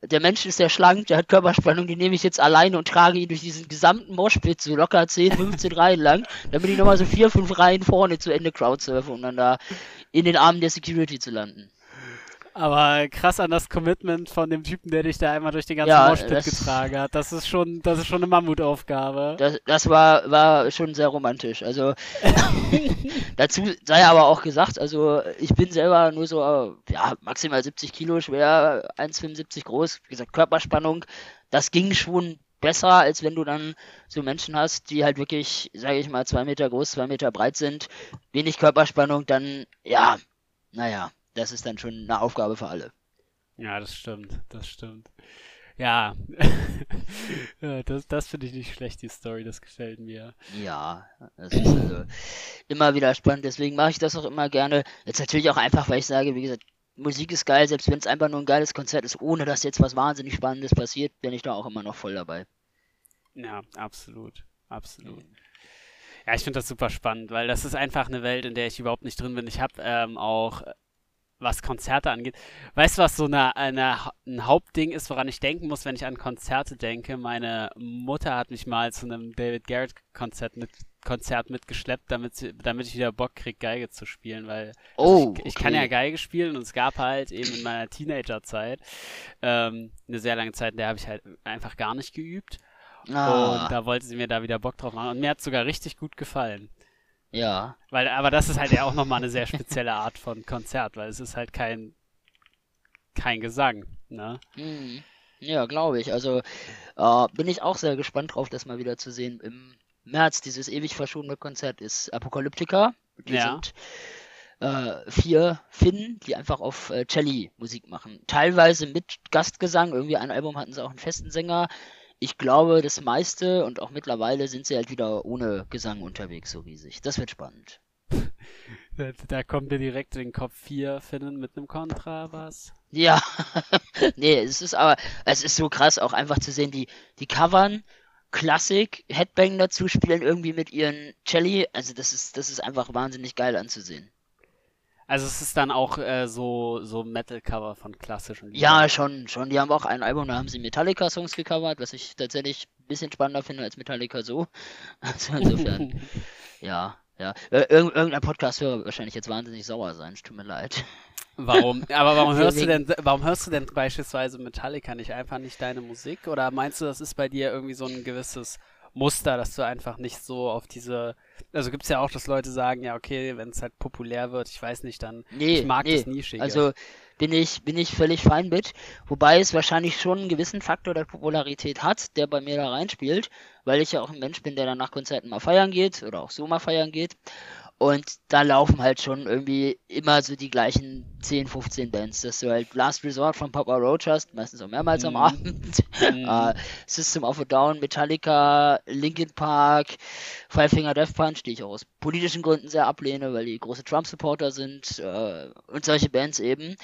der Mensch ist sehr schlank, der hat Körperspannung, den nehme ich jetzt alleine und trage ihn durch diesen gesamten Moshpit so locker 10, 15 Reihen lang, damit ich nochmal so 4, 5 Reihen vorne zu Ende crowdsurfe, um dann da in den Armen der Security zu landen. Aber krass an das Commitment von dem Typen, der dich da einmal durch den ganzen ja, Moshpit getragen hat. Das ist schon, das ist schon eine Mammutaufgabe. Das, das war, war schon sehr romantisch. Also [laughs] dazu sei aber auch gesagt, also ich bin selber nur so, ja, maximal 70 Kilo schwer, 1,75 groß, wie gesagt, Körperspannung. Das ging schon besser, als wenn du dann so Menschen hast, die halt wirklich, sage ich mal, zwei Meter groß, zwei Meter breit sind, wenig Körperspannung, dann, ja, naja das ist dann schon eine Aufgabe für alle. Ja, das stimmt, das stimmt. [laughs] Ja, das, das finde ich nicht schlecht, die Story, das gefällt mir. Ja, das ist also immer wieder spannend, deswegen mache ich das auch immer gerne. Jetzt natürlich auch einfach, weil ich sage, wie gesagt, Musik ist geil, selbst wenn es einfach nur ein geiles Konzert ist, ohne dass jetzt was wahnsinnig Spannendes passiert, bin ich da auch immer noch voll dabei. Ja, absolut, absolut. Mhm. Ja, ich finde das super spannend, weil das ist einfach eine Welt, in der ich überhaupt nicht drin bin. Ich habe ähm, auch was Konzerte angeht. Weißt du, was so eine, eine, ein Hauptding ist, woran ich denken muss, wenn ich an Konzerte denke? Meine Mutter hat mich mal zu einem David Garrett Konzert mit Konzert mitgeschleppt, damit, sie, damit ich wieder Bock kriege, Geige zu spielen, weil oh, also ich, ich kann ja Geige spielen und es gab halt eben in meiner Teenagerzeit ähm, eine sehr lange Zeit, in der habe ich halt einfach gar nicht geübt. Ah. Und da wollte sie mir da wieder Bock drauf machen und mir hat es sogar richtig gut gefallen. Ja. Weil, aber das ist halt ja auch nochmal eine sehr spezielle Art von Konzert, weil es ist halt kein, kein Gesang, ne? Mhm. Ja, glaube ich. Also äh, bin ich auch sehr gespannt drauf, das mal wieder zu sehen. Im März dieses ewig verschobene Konzert ist Apokalyptika. Die ja. sind äh, vier Finnen, die einfach auf äh, Celli Musik machen. Teilweise mit Gastgesang. Irgendwie ein Album hatten sie auch einen festen Sänger. Ich glaube, das meiste und auch mittlerweile sind sie halt wieder ohne Gesang unterwegs, so riesig. Das wird spannend. Da, kommt mir direkt in den Kopf vier Finnen mit einem was? Ja, [laughs] nee, es ist aber, es ist so krass auch einfach zu sehen, die, die covern Klassik, Headbang dazu, spielen irgendwie mit ihren Celli, also das ist, das ist einfach wahnsinnig geil anzusehen. Also es ist dann auch äh, so, so Metal-Cover von klassischen Liedern. Ja, schon, schon. Die haben auch ein Album, da haben sie Metallica-Songs gecovert, was ich tatsächlich ein bisschen spannender finde als Metallica so. [laughs] Also insofern, [laughs] ja, ja. Ir irgendein Podcast-Hörer wird wahrscheinlich jetzt wahnsinnig sauer sein, es tut mir leid. Warum? Aber warum [laughs] hörst du denn, warum hörst du denn beispielsweise Metallica nicht einfach nicht deine Musik? Oder meinst du, das ist bei dir irgendwie so ein gewisses Muster, dass du einfach nicht so auf diese. Also gibt es ja auch, dass Leute sagen, ja, okay, wenn es halt populär wird, ich weiß nicht, dann nee, ich mag nee. das Nischige. Also bin ich, bin ich völlig fein mit. Wobei es wahrscheinlich schon einen gewissen Faktor der Popularität hat, der bei mir da reinspielt, weil ich ja auch ein Mensch bin, der dann nach Konzerten mal feiern geht oder auch so mal feiern geht. Und da laufen halt schon irgendwie immer so die gleichen 10, 15 Bands. Das ist so halt Last Resort von Papa Roach hast, meistens auch mehrmals mm. am mhm. Abend. Mm. uh, [laughs] System of a Down, Metallica, Linkin Park, Five Finger Death Punch, die ich auch aus politischen Gründen sehr ablehne, weil die große Trump-Supporter sind uh, und solche Bands eben.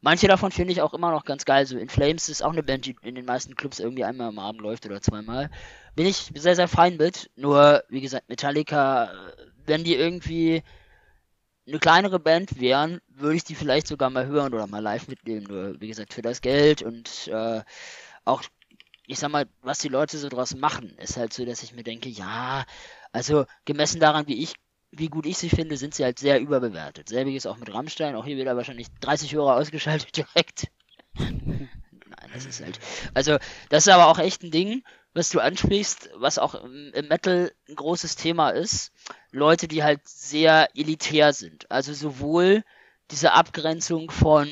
Manche davon finde ich auch immer noch ganz geil. So In Flames ist auch eine Band, die in den meisten Clubs irgendwie einmal am Abend läuft oder zweimal. Bin ich sehr, sehr fein mit. Nur, wie gesagt, Metallica wenn die irgendwie eine kleinere Band wären, würde ich die vielleicht sogar mal hören oder mal live mitnehmen. Nur, wie gesagt, für das Geld und äh, auch, ich sag mal, was die Leute so draus machen, ist halt so, dass ich mir denke, ja, also gemessen daran, wie ich, wie gut ich sie finde, sind sie halt sehr überbewertet. Selbiges auch mit Rammstein, auch hier wieder wahrscheinlich 30 Hörer ausgeschaltet [laughs] direkt. Nein, das ist halt. Also, das ist aber auch echt ein Ding was du ansprichst, was auch im Metal ein großes Thema ist, Leute, die halt sehr elitär sind. Also sowohl diese Abgrenzung von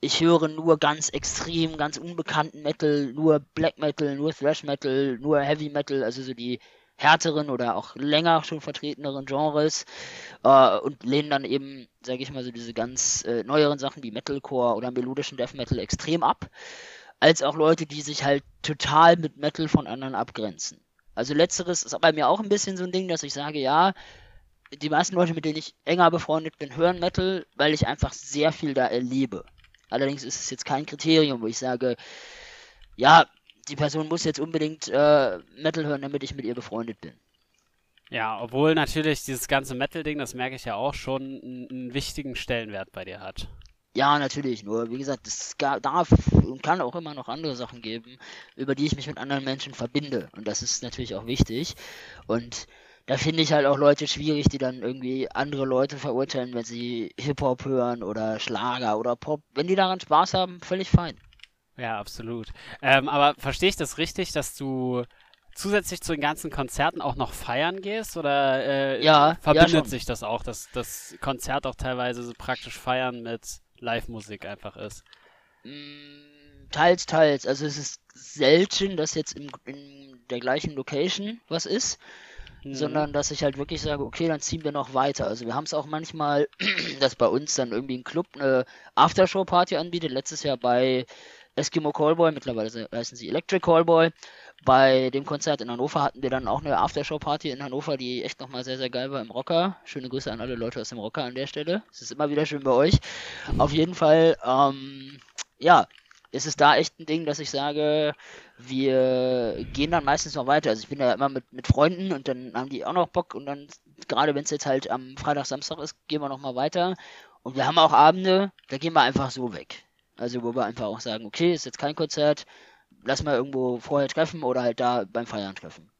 ich höre nur ganz extrem, ganz unbekannten Metal, nur Black Metal, nur Thrash Metal, nur Heavy Metal, also so die härteren oder auch länger schon vertreteneren Genres äh, und lehnen dann eben, sage ich mal, so diese ganz äh, neueren Sachen wie Metalcore oder melodischen Death Metal extrem ab als auch Leute, die sich halt total mit Metal von anderen abgrenzen. Also letzteres ist bei mir auch ein bisschen so ein Ding, dass ich sage, ja, die meisten Leute, mit denen ich enger befreundet bin, hören Metal, weil ich einfach sehr viel da erlebe. Allerdings ist es jetzt kein Kriterium, wo ich sage, ja, die Person muss jetzt unbedingt äh, Metal hören, damit ich mit ihr befreundet bin. Ja, obwohl natürlich dieses ganze Metal-Ding, das merke ich ja auch schon, einen wichtigen Stellenwert bei dir hat. Ja, natürlich. Nur, wie gesagt, es darf und kann auch immer noch andere Sachen geben, über die ich mich mit anderen Menschen verbinde. Und das ist natürlich auch wichtig. Und da finde ich halt auch Leute schwierig, die dann irgendwie andere Leute verurteilen, wenn sie Hip-Hop hören oder Schlager oder Pop. Wenn die daran Spaß haben, völlig fein. Ja, absolut. Ähm, aber verstehe ich das richtig, dass du zusätzlich zu den ganzen Konzerten auch noch feiern gehst? Oder äh, ja, verbindet ja sich das auch, dass das Konzert auch teilweise so praktisch feiern mit Live-Musik einfach ist? Mm, teils, teils. Also es ist selten, dass jetzt in, in der gleichen Location was ist, mhm. sondern dass ich halt wirklich sage, okay, dann ziehen wir noch weiter. Also wir haben es auch manchmal, [clears throat] dass bei uns dann irgendwie ein Club eine Aftershow-Party anbietet. Letztes Jahr bei Eskimo Callboy, mittlerweile heißen sie Electric Callboy. Bei dem Konzert in Hannover hatten wir dann auch eine Aftershow-Party in Hannover, die echt nochmal sehr, sehr geil war im Rocker. Schöne Grüße an alle Leute aus dem Rocker an der Stelle. Es ist immer wieder schön bei euch. Auf jeden Fall, ähm, ja, ist es da echt ein Ding, dass ich sage, wir gehen dann meistens noch weiter. Also ich bin ja immer mit, mit Freunden und dann haben die auch noch Bock und dann, gerade wenn es jetzt halt am Freitag, Samstag ist, gehen wir nochmal weiter. Und wir haben auch Abende, da gehen wir einfach so weg. Also wo wir einfach auch sagen, okay, ist jetzt kein Konzert, lass mal irgendwo vorher treffen oder halt da beim Feiern treffen.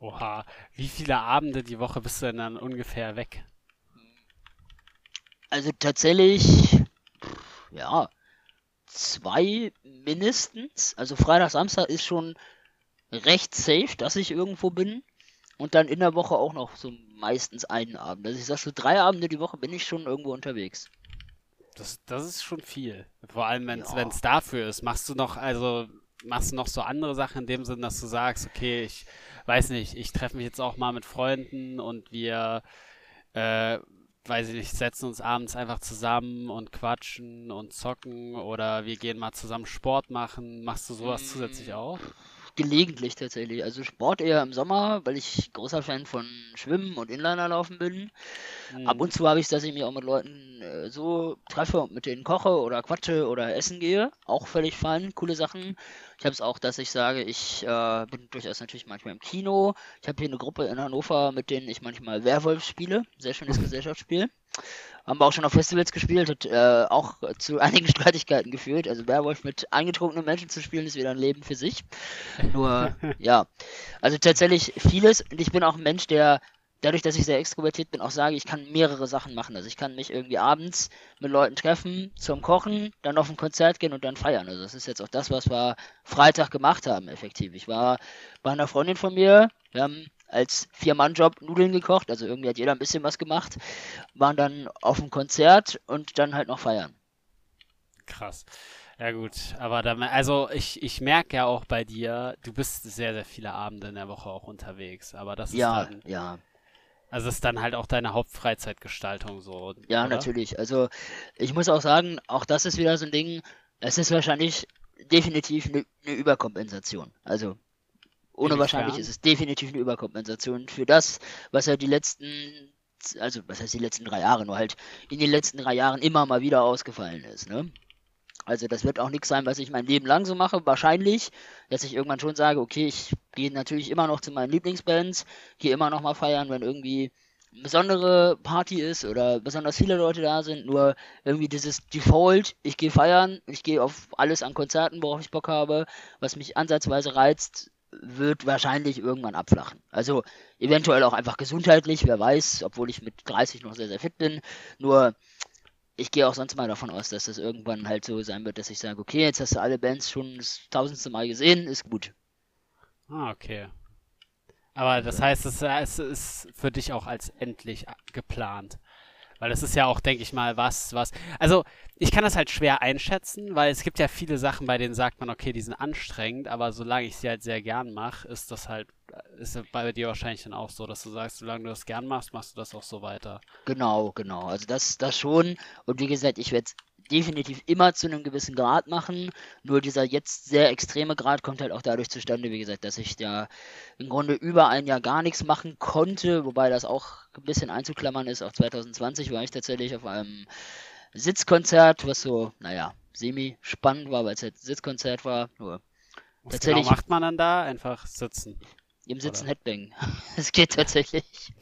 Oha, wie viele Abende die Woche bist du denn dann ungefähr weg? Also tatsächlich, ja, zwei mindestens. Also Freitag, Samstag ist schon recht safe, dass ich irgendwo bin. Und dann in der Woche auch noch so meistens einen Abend. Also ich sag so drei Abende die Woche bin ich schon irgendwo unterwegs. Das, das ist schon viel. Vor allem, wenn es ja. dafür ist. Machst du noch, also machst du noch so andere Sachen in dem Sinn, dass du sagst, okay, ich weiß nicht, ich treffe mich jetzt auch mal mit Freunden und wir äh, weiß ich nicht, setzen uns abends einfach zusammen und quatschen und zocken oder wir gehen mal zusammen Sport machen. Machst du sowas mm. zusätzlich auch? Gelegentlich tatsächlich. Also Sport eher im Sommer, weil ich großer Fan von Schwimmen und Inlinerlaufen bin. Mhm. Ab und zu habe ich es, dass ich mich auch mit Leuten äh, so treffe und mit denen koche oder quatsche oder essen gehe. Auch völlig fein, coole Sachen. Ich habe es auch, dass ich sage, ich äh, bin durchaus natürlich manchmal im Kino. Ich habe hier eine Gruppe in Hannover, mit denen ich manchmal Werwolf spiele. Sehr schönes [laughs] Gesellschaftsspiel. Haben wir auch schon auf Festivals gespielt, hat äh, auch zu [laughs] einigen Streitigkeiten geführt. Also Werwolf mit eingetrunkenen Menschen zu spielen, ist wieder ein Leben für sich. Nur, [laughs] ja. Also tatsächlich vieles. Und ich bin auch ein Mensch, der dadurch, dass ich sehr extrovertiert bin, auch sage, ich kann mehrere Sachen machen. Also ich kann mich irgendwie abends mit Leuten treffen, zum Kochen, dann auf ein Konzert gehen und dann feiern. Also das ist jetzt auch das, was wir Freitag gemacht haben, effektiv. Ich war bei einer Freundin von mir, wir haben als Vier-Mann-Job Nudeln gekocht, also irgendwie hat jeder ein bisschen was gemacht, waren dann auf dem Konzert und dann halt noch feiern. Krass. Ja gut, aber dann, also ich, ich merke ja auch bei dir, du bist sehr, sehr viele Abende in der Woche auch unterwegs, aber das ist ja, dann, ja. Also ist dann halt auch deine Hauptfreizeitgestaltung so. Ja, oder? natürlich. Also ich muss auch sagen, auch das ist wieder so ein Ding, es ist wahrscheinlich definitiv eine ne Überkompensation. Also ohne wahrscheinlich ist es definitiv eine Überkompensation für das, was er die letzten, also was heißt die letzten drei Jahre, nur halt in den letzten drei Jahren immer mal wieder ausgefallen ist, ne? Also das wird auch nichts sein, was ich mein Leben lang so mache. Wahrscheinlich, dass ich irgendwann schon sage, okay, ich gehe natürlich immer noch zu meinen Lieblingsbands, gehe immer noch mal feiern, wenn irgendwie eine besondere Party ist oder besonders viele Leute da sind. Nur irgendwie dieses Default, ich gehe feiern, ich gehe auf alles an Konzerten, worauf ich Bock habe, was mich ansatzweise reizt, wird wahrscheinlich irgendwann abflachen. Also eventuell auch einfach gesundheitlich, wer weiß, obwohl ich mit 30 noch sehr, sehr fit bin. Nur ich gehe auch sonst mal davon aus, dass das irgendwann halt so sein wird, dass ich sage, okay, jetzt hast du alle Bands schon das tausendste Mal gesehen, ist gut. Ah, okay. Aber das heißt, es, ist für dich auch als endlich geplant. Weil das ist ja auch, denke ich mal, was, was. Also, ich kann das halt schwer einschätzen, weil es gibt ja viele Sachen, bei denen sagt man, okay, die sind anstrengend, aber solange ich sie halt sehr gern mache, ist das halt, ist bei dir wahrscheinlich dann auch so, dass du sagst, solange du das gern machst, machst du das auch so weiter. Genau, genau. Also das, das schon. Und wie gesagt, ich werde definitiv immer zu einem gewissen Grad machen. Nur dieser jetzt sehr extreme Grad kommt halt auch dadurch zustande, wie gesagt, dass ich da im Grunde über ein Jahr gar nichts machen konnte, wobei das auch ein bisschen einzuklammern ist. Auch 2020 war ich tatsächlich auf einem Sitzkonzert, was so, naja, semi-spannend war, weil es halt Sitzkonzert war. Nur was tatsächlich. Genau macht man dann da? Einfach sitzen. Im Sitzen Headbang. Es [laughs] geht tatsächlich.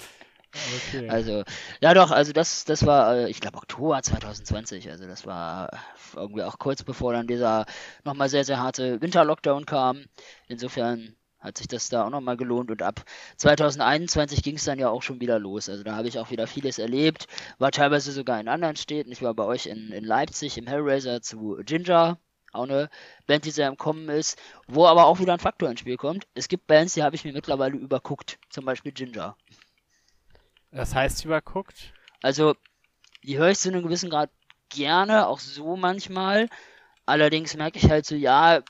Okay. Also, ja doch, also das, das war, äh, ich glaube, Oktober 2020. Also das war irgendwie auch kurz bevor dann dieser nochmal sehr, sehr harte Winterlockdown kam. Insofern hat sich das da auch nochmal gelohnt und ab 2021 ging es dann ja auch schon wieder los. Also da habe ich auch wieder vieles erlebt, war teilweise sogar in anderen Städten. Ich war bei euch in, in Leipzig im Hellraiser zu Ginger, auch eine Band, die sehr im Kommen ist, wo aber auch wieder ein Faktor ins Spiel kommt. Es gibt Bands, die habe ich mir mittlerweile überguckt, zum Beispiel Ginger. Das heißt überguckt? Also, die höre ich zu einem gewissen Grad gerne, auch so manchmal. Allerdings merke ich halt so, ja,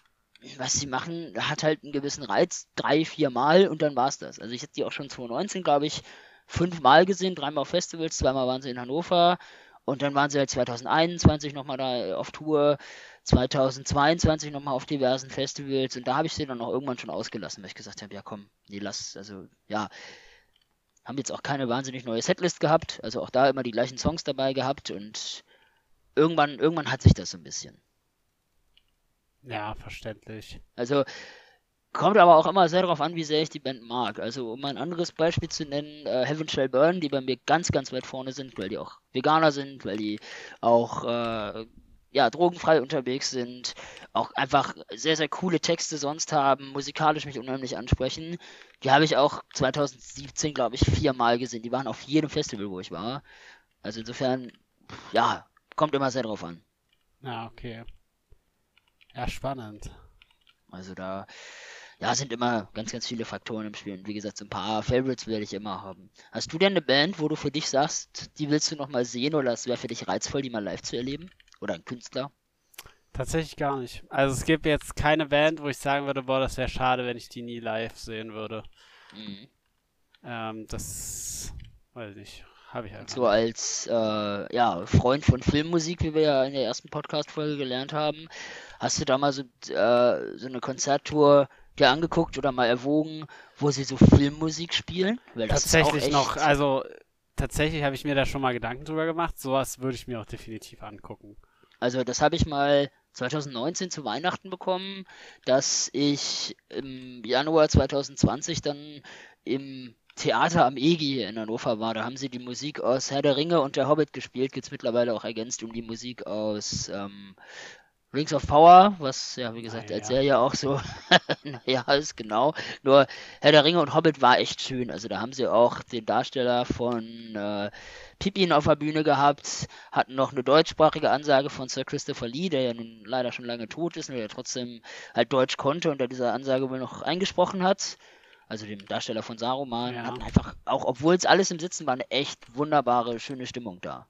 was sie machen, hat halt einen gewissen Reiz, drei, vier Mal und dann war's das. Also ich hätte die auch schon 2019, glaube ich, fünfmal gesehen, dreimal auf Festivals, zweimal waren sie in Hannover und dann waren sie halt 2021 nochmal da auf Tour, 2022 nochmal auf diversen Festivals und da habe ich sie dann auch irgendwann schon ausgelassen, weil ich gesagt habe, ja komm, nee, lass, also ja, haben jetzt auch keine wahnsinnig neue Setlist gehabt, also auch da immer die gleichen Songs dabei gehabt und irgendwann, irgendwann hat sich das so ein bisschen. Ja, verständlich. Also kommt aber auch immer sehr darauf an, wie sehr ich die Band mag. Also um ein anderes Beispiel zu nennen, äh, Heaven Shall Burn, die bei mir ganz, ganz weit vorne sind, weil die auch Veganer sind, weil die auch äh, ja, drogenfrei unterwegs sind, auch einfach sehr, sehr coole Texte sonst haben, musikalisch mich unheimlich ansprechen. Die habe ich auch 2017, glaube ich, viermal gesehen. Die waren auf jedem Festival, wo ich war. Also insofern, ja, kommt immer sehr drauf an. Ja, okay. Ja, spannend. Also da, ja, sind immer ganz, ganz viele Faktoren im Spiel. Und wie gesagt, so ein paar Favorites werde ich immer haben. Hast du denn eine Band, wo du für dich sagst, die willst du nochmal sehen oder es wäre für dich reizvoll, die mal live zu erleben? Oder ein Künstler? Tatsächlich gar nicht. Also es gibt jetzt keine Band, wo ich sagen würde, boah, das wäre schade, wenn ich die nie live sehen würde. Mhm. Ähm, das weiß ich nicht. habe ich einfach. So als äh, ja, Freund von Filmmusik, wie wir ja in der ersten Podcast-Folge gelernt haben. Hast du da mal so, äh, so eine Konzerttour dir angeguckt oder mal erwogen, wo sie so Filmmusik spielen? tatsächlich noch, also tatsächlich habe ich mir da schon mal Gedanken drüber gemacht. Sowas würde ich mir auch definitiv angucken. Also das habe ich mal 2019 zu Weihnachten bekommen, dass ich im Januar 2020 dann im Theater am EGI in Hannover war. Da haben sie die Musik aus Herr der Ringe und der Hobbit gespielt. Gibt es mittlerweile auch ergänzt um die Musik aus ähm, Rings of Power, was ja wie gesagt ah, als Serie auch so [laughs] ja ist genau. Nur Herr der Ringe und Hobbit war echt schön. Also da haben sie auch den Darsteller von äh, Pippin auf der Bühne gehabt, hatten noch eine deutschsprachige Ansage von Sir Christopher Lee, der ja nun leider schon lange tot ist, und der trotzdem halt Deutsch konnte und der diese Ansage wohl noch eingesprochen hat. Also dem Darsteller von Saruman, ja. hatten einfach, auch obwohl es alles im Sitzen war, eine echt wunderbare, schöne Stimmung da.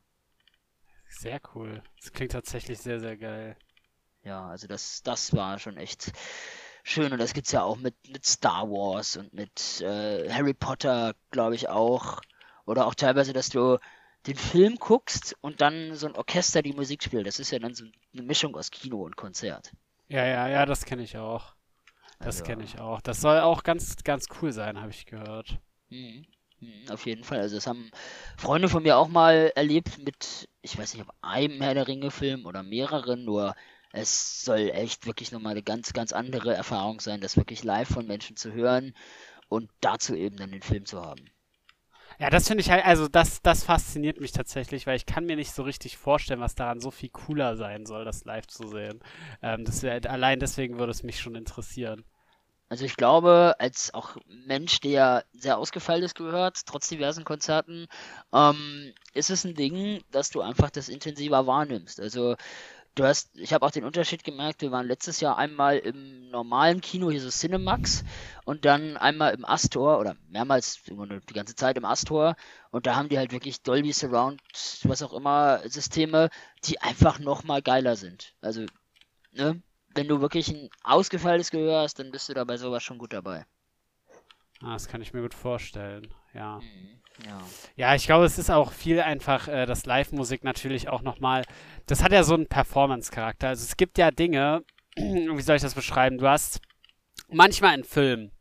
Sehr cool. Das klingt tatsächlich sehr, sehr geil. Ja, also das, das war schon echt schön. Und das gibt's ja auch mit, mit Star Wars und mit äh, Harry Potter, glaube ich, auch. Oder auch teilweise, dass du den Film guckst und dann so ein Orchester die Musik spielt. Das ist ja dann so eine Mischung aus Kino und Konzert. Ja, ja, ja, das kenne ich auch. Das also, kenne ich auch. Das soll auch ganz, ganz cool sein, habe ich gehört. Mhm. mhm. Auf jeden Fall. Also das haben Freunde von mir auch mal erlebt mit, ich weiß nicht, ob einem Herr der Ringe-Film oder mehreren, nur es soll echt wirklich nochmal eine ganz, ganz andere Erfahrung sein, das wirklich live von Menschen zu hören und dazu eben dann den Film zu haben. Ja, das finde ich halt, also das, das fasziniert mich tatsächlich, weil ich kann mir nicht so richtig vorstellen, was daran so viel cooler sein soll, das live zu sehen. Ähm, das wär, allein deswegen würde es mich schon interessieren. Also ich glaube, als auch Mensch, der sehr ausgefeilt ist gehört, trotz diversen Konzerten, ähm, ist es ein Ding, dass du einfach das intensiver wahrnimmst. Also du hast, ich habe auch den Unterschied gemerkt, wir waren letztes Jahr einmal im normalen Kino, hier so Cinemax, und dann einmal im Astor, oder mehrmals die ganze Zeit im Astor, und da haben die halt wirklich Dolby Surround, was auch immer, Systeme, die einfach nochmal geiler sind. Also, ne, wenn du wirklich ein ausgefeiltes Gehör hast, dann bist du da bei sowas schon gut dabei. Ah, das kann ich mir gut vorstellen, ja. Mhm. Ja. ja, ich glaube, es ist auch viel einfach, äh, dass Live-Musik natürlich auch nochmal, das hat ja so einen Performance-Charakter. Also es gibt ja Dinge, [clears throat] wie soll ich das beschreiben? Du hast manchmal einen Film,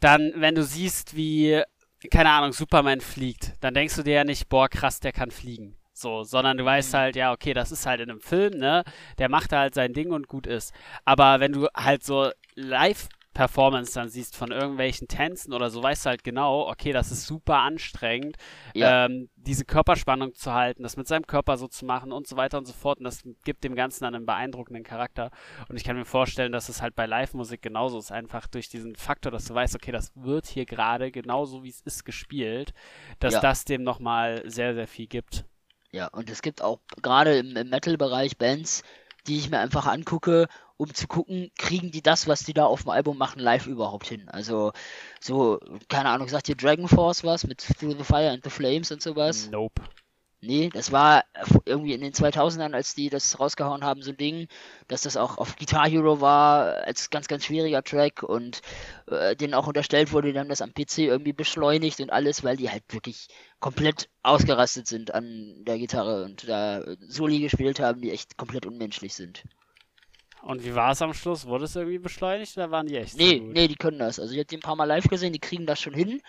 dann, wenn du siehst, wie, keine Ahnung, Superman fliegt, dann denkst du dir ja nicht, boah, krass, der kann fliegen. So, sondern du weißt mhm. halt, ja, okay, das ist halt in einem Film, ne? Der macht halt sein Ding und gut ist. Aber wenn du halt so live Performance dann siehst von irgendwelchen Tänzen oder so, weißt du halt genau, okay, das ist super anstrengend, ja. ähm, diese Körperspannung zu halten, das mit seinem Körper so zu machen und so weiter und so fort. Und das gibt dem Ganzen einen beeindruckenden Charakter. Und ich kann mir vorstellen, dass es halt bei Live-Musik genauso ist, einfach durch diesen Faktor, dass du weißt, okay, das wird hier gerade genauso wie es ist gespielt, dass ja. das dem nochmal sehr, sehr viel gibt. Ja, und es gibt auch gerade im, im Metal-Bereich Bands, die ich mir einfach angucke, um zu gucken, kriegen die das, was die da auf dem Album machen, live überhaupt hin. Also, so, keine Ahnung, sagt ihr Dragon Force was mit Through the Fire and the Flames und sowas? Nope. Nee, das war irgendwie in den 2000ern, als die das rausgehauen haben, so ein Ding, dass das auch auf Guitar Hero war, als ganz, ganz schwieriger Track und äh, denen auch unterstellt wurde, die haben das am PC irgendwie beschleunigt und alles, weil die halt wirklich komplett ausgerastet sind an der Gitarre und da Soli gespielt haben, die echt komplett unmenschlich sind. Und wie war es am Schluss? Wurde es irgendwie beschleunigt oder waren die echt? Nee, so nee, die können das. Also ich habe die ein paar Mal live gesehen, die kriegen das schon hin.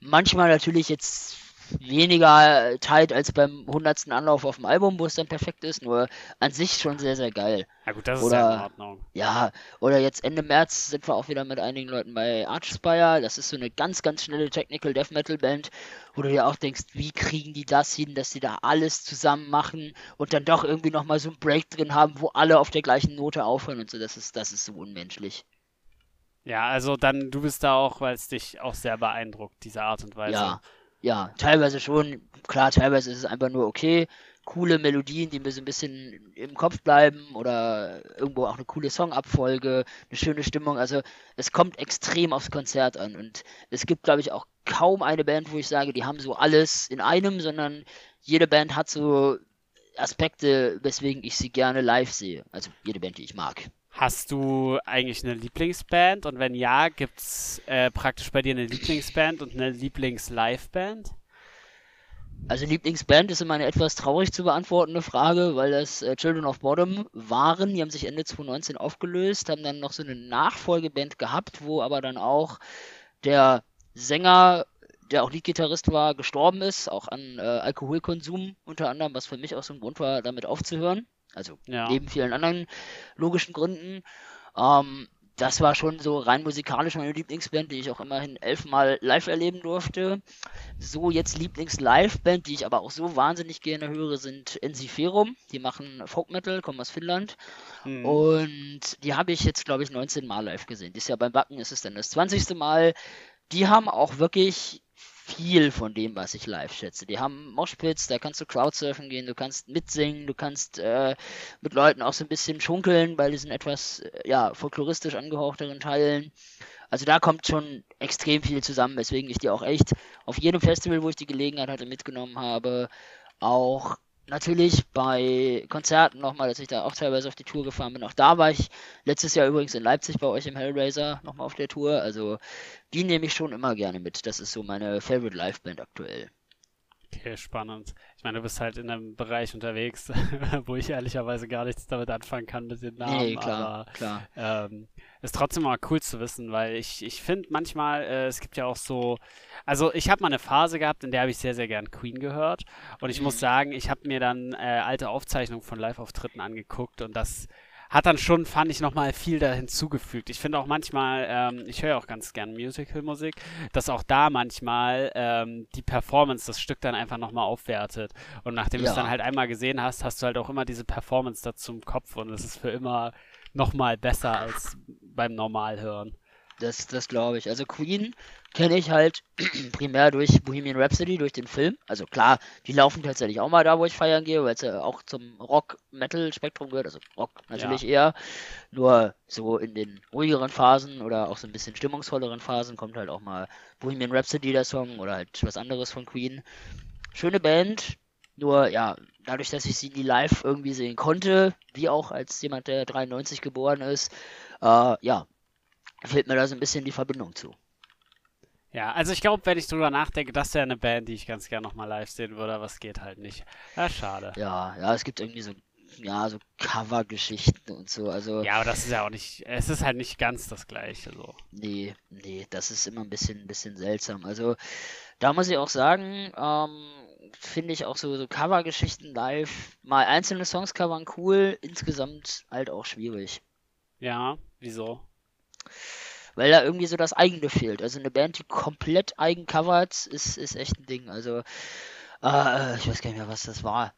Manchmal natürlich jetzt weniger tight als beim hundertsten Anlauf auf dem Album, wo es dann perfekt ist, nur an sich schon sehr, sehr geil. Ja gut, das oder, ist ja in Ordnung. Ja, oder jetzt Ende März sind wir auch wieder mit einigen Leuten bei Archspire. Das ist so eine ganz, ganz schnelle Technical Death Metal Band, wo du dir auch denkst, wie kriegen die das hin, dass die da alles zusammen machen und dann doch irgendwie nochmal so einen Break drin haben, wo alle auf der gleichen Note aufhören und so. Das ist, das ist so unmenschlich. Ja, also dann, du bist da auch, weil es dich auch sehr beeindruckt, diese Art und Weise. Ja, ja, teilweise schon, klar, teilweise ist es einfach nur okay. Coole Melodien, die mir so ein bisschen im Kopf bleiben oder irgendwo auch eine coole Songabfolge, eine schöne Stimmung. Also es kommt extrem aufs Konzert an und es gibt, glaube ich, auch kaum eine Band, wo ich sage, die haben so alles in einem, sondern jede Band hat so Aspekte, weswegen ich sie gerne live sehe. Also jede Band, die ich mag. Hast du eigentlich eine Lieblingsband? Und wenn ja, gibt es äh, praktisch bei dir eine Lieblingsband und eine Lieblings-Liveband? Also Lieblingsband ist immer eine etwas traurig zu beantwortende Frage, weil das äh, Children of Bottom waren. Die haben sich Ende 2019 aufgelöst, haben dann noch so eine Nachfolgeband gehabt, wo aber dann auch der Sänger, der auch Leadgitarrist war, gestorben ist, auch an äh, Alkoholkonsum unter anderem, was für mich auch so ein Grund war, damit aufzuhören. Also ja. neben vielen anderen logischen Gründen. Ähm, das war schon so rein musikalisch meine Lieblingsband, die ich auch immerhin elfmal live erleben durfte. So jetzt Lieblings-Live-Band, die ich aber auch so wahnsinnig gerne höre, sind Ensiferum. Die machen Folk Metal, kommen aus Finnland. Mhm. Und die habe ich jetzt, glaube ich, 19 Mal live gesehen. Dieses Jahr beim Backen ist es dann das 20. Mal. Die haben auch wirklich viel von dem, was ich live schätze. Die haben Moshpits, da kannst du Crowdsurfen gehen, du kannst mitsingen, du kannst äh, mit Leuten auch so ein bisschen schunkeln bei diesen etwas äh, ja, folkloristisch angehauchteren Teilen. Also da kommt schon extrem viel zusammen, weswegen ich die auch echt auf jedem Festival, wo ich die Gelegenheit hatte, mitgenommen habe. Auch natürlich bei Konzerten nochmal, dass ich da auch teilweise auf die Tour gefahren bin. Auch da war ich letztes Jahr übrigens in Leipzig bei euch im Hellraiser nochmal auf der Tour. Also die nehme ich schon immer gerne mit. Das ist so meine Favorite Liveband aktuell. Okay, spannend. Ich meine, du bist halt in einem Bereich unterwegs, [laughs] wo ich ehrlicherweise gar nichts damit anfangen kann mit den Namen. Nee, klar, aber, klar. Ähm, ist trotzdem mal cool zu wissen, weil ich, ich finde manchmal, äh, es gibt ja auch so, also ich habe mal eine Phase gehabt, in der habe ich sehr, sehr gern Queen gehört und ich mhm. muss sagen, ich habe mir dann äh, alte Aufzeichnungen von Live-Auftritten angeguckt und das hat dann schon, fand ich, nochmal viel da hinzugefügt. Ich finde auch manchmal, ähm, ich höre auch ganz gern Musical-Musik, dass auch da manchmal ähm, die Performance das Stück dann einfach nochmal aufwertet. Und nachdem ja. du es dann halt einmal gesehen hast, hast du halt auch immer diese Performance dazu im Kopf und es ist für immer nochmal besser als beim Normalhören. Das, das glaube ich. Also Queen kenne ich halt [clears throat] primär durch Bohemian Rhapsody, durch den Film. Also klar, die laufen tatsächlich auch mal da, wo ich feiern gehe, weil es ja auch zum Rock-Metal-Spektrum gehört. Also Rock natürlich ja. eher. Nur so in den ruhigeren Phasen oder auch so ein bisschen stimmungsvolleren Phasen kommt halt auch mal Bohemian Rhapsody der Song oder halt was anderes von Queen. Schöne Band, nur ja, dadurch, dass ich sie nie live irgendwie sehen konnte, wie auch als jemand, der 93 geboren ist, äh, ja, fehlt mir da so ein bisschen die Verbindung zu. Ja, also ich glaube, wenn ich drüber nachdenke, das wäre eine Band, die ich ganz gerne nochmal live sehen würde, aber es geht halt nicht. Ja, schade. Ja, ja, es gibt irgendwie so, ja, so Cover-Geschichten und so, also. Ja, aber das ist ja auch nicht, es ist halt nicht ganz das Gleiche, so. Nee, nee, das ist immer ein bisschen, ein bisschen seltsam. Also, da muss ich auch sagen, ähm, finde ich auch so, so Cover-Geschichten live, mal einzelne Songs covern cool, insgesamt halt auch schwierig. Ja, wieso? Weil da irgendwie so das eigene fehlt. Also eine Band, die komplett eigen covert, ist, ist echt ein Ding. Also, äh, ich weiß gar nicht mehr, was das war.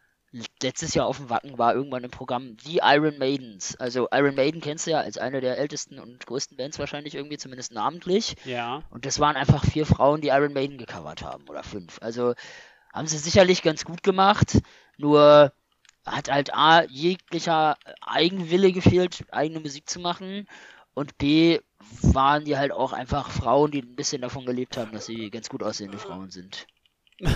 Letztes Jahr auf dem Wacken war irgendwann im Programm die Iron Maidens. Also Iron Maiden kennst du ja als eine der ältesten und größten Bands wahrscheinlich irgendwie, zumindest namentlich. Ja. Und das waren einfach vier Frauen, die Iron Maiden gecovert haben. Oder fünf. Also haben sie sicherlich ganz gut gemacht. Nur hat halt A, jeglicher Eigenwille gefehlt, eigene Musik zu machen. Und B, waren die halt auch einfach Frauen, die ein bisschen davon gelebt haben, dass sie ganz gut aussehende Frauen sind. [laughs]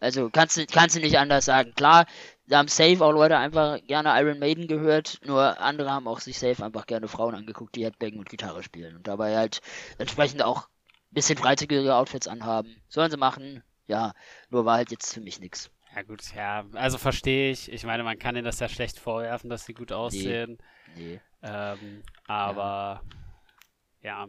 Also kannst du, kannst du nicht anders sagen. Klar, da haben safe auch Leute einfach gerne Iron Maiden gehört, nur andere haben auch sich safe einfach gerne Frauen angeguckt, die halt Becken und Gitarre spielen und dabei halt entsprechend auch ein bisschen freizügigere Outfits anhaben. Sollen sie machen, ja, nur war halt jetzt für mich nichts. Ja gut, ja, also verstehe ich. Ich meine, man kann ihnen das ja schlecht vorwerfen, dass sie gut aussehen. Nee. nee. Ähm, aber ja. ja.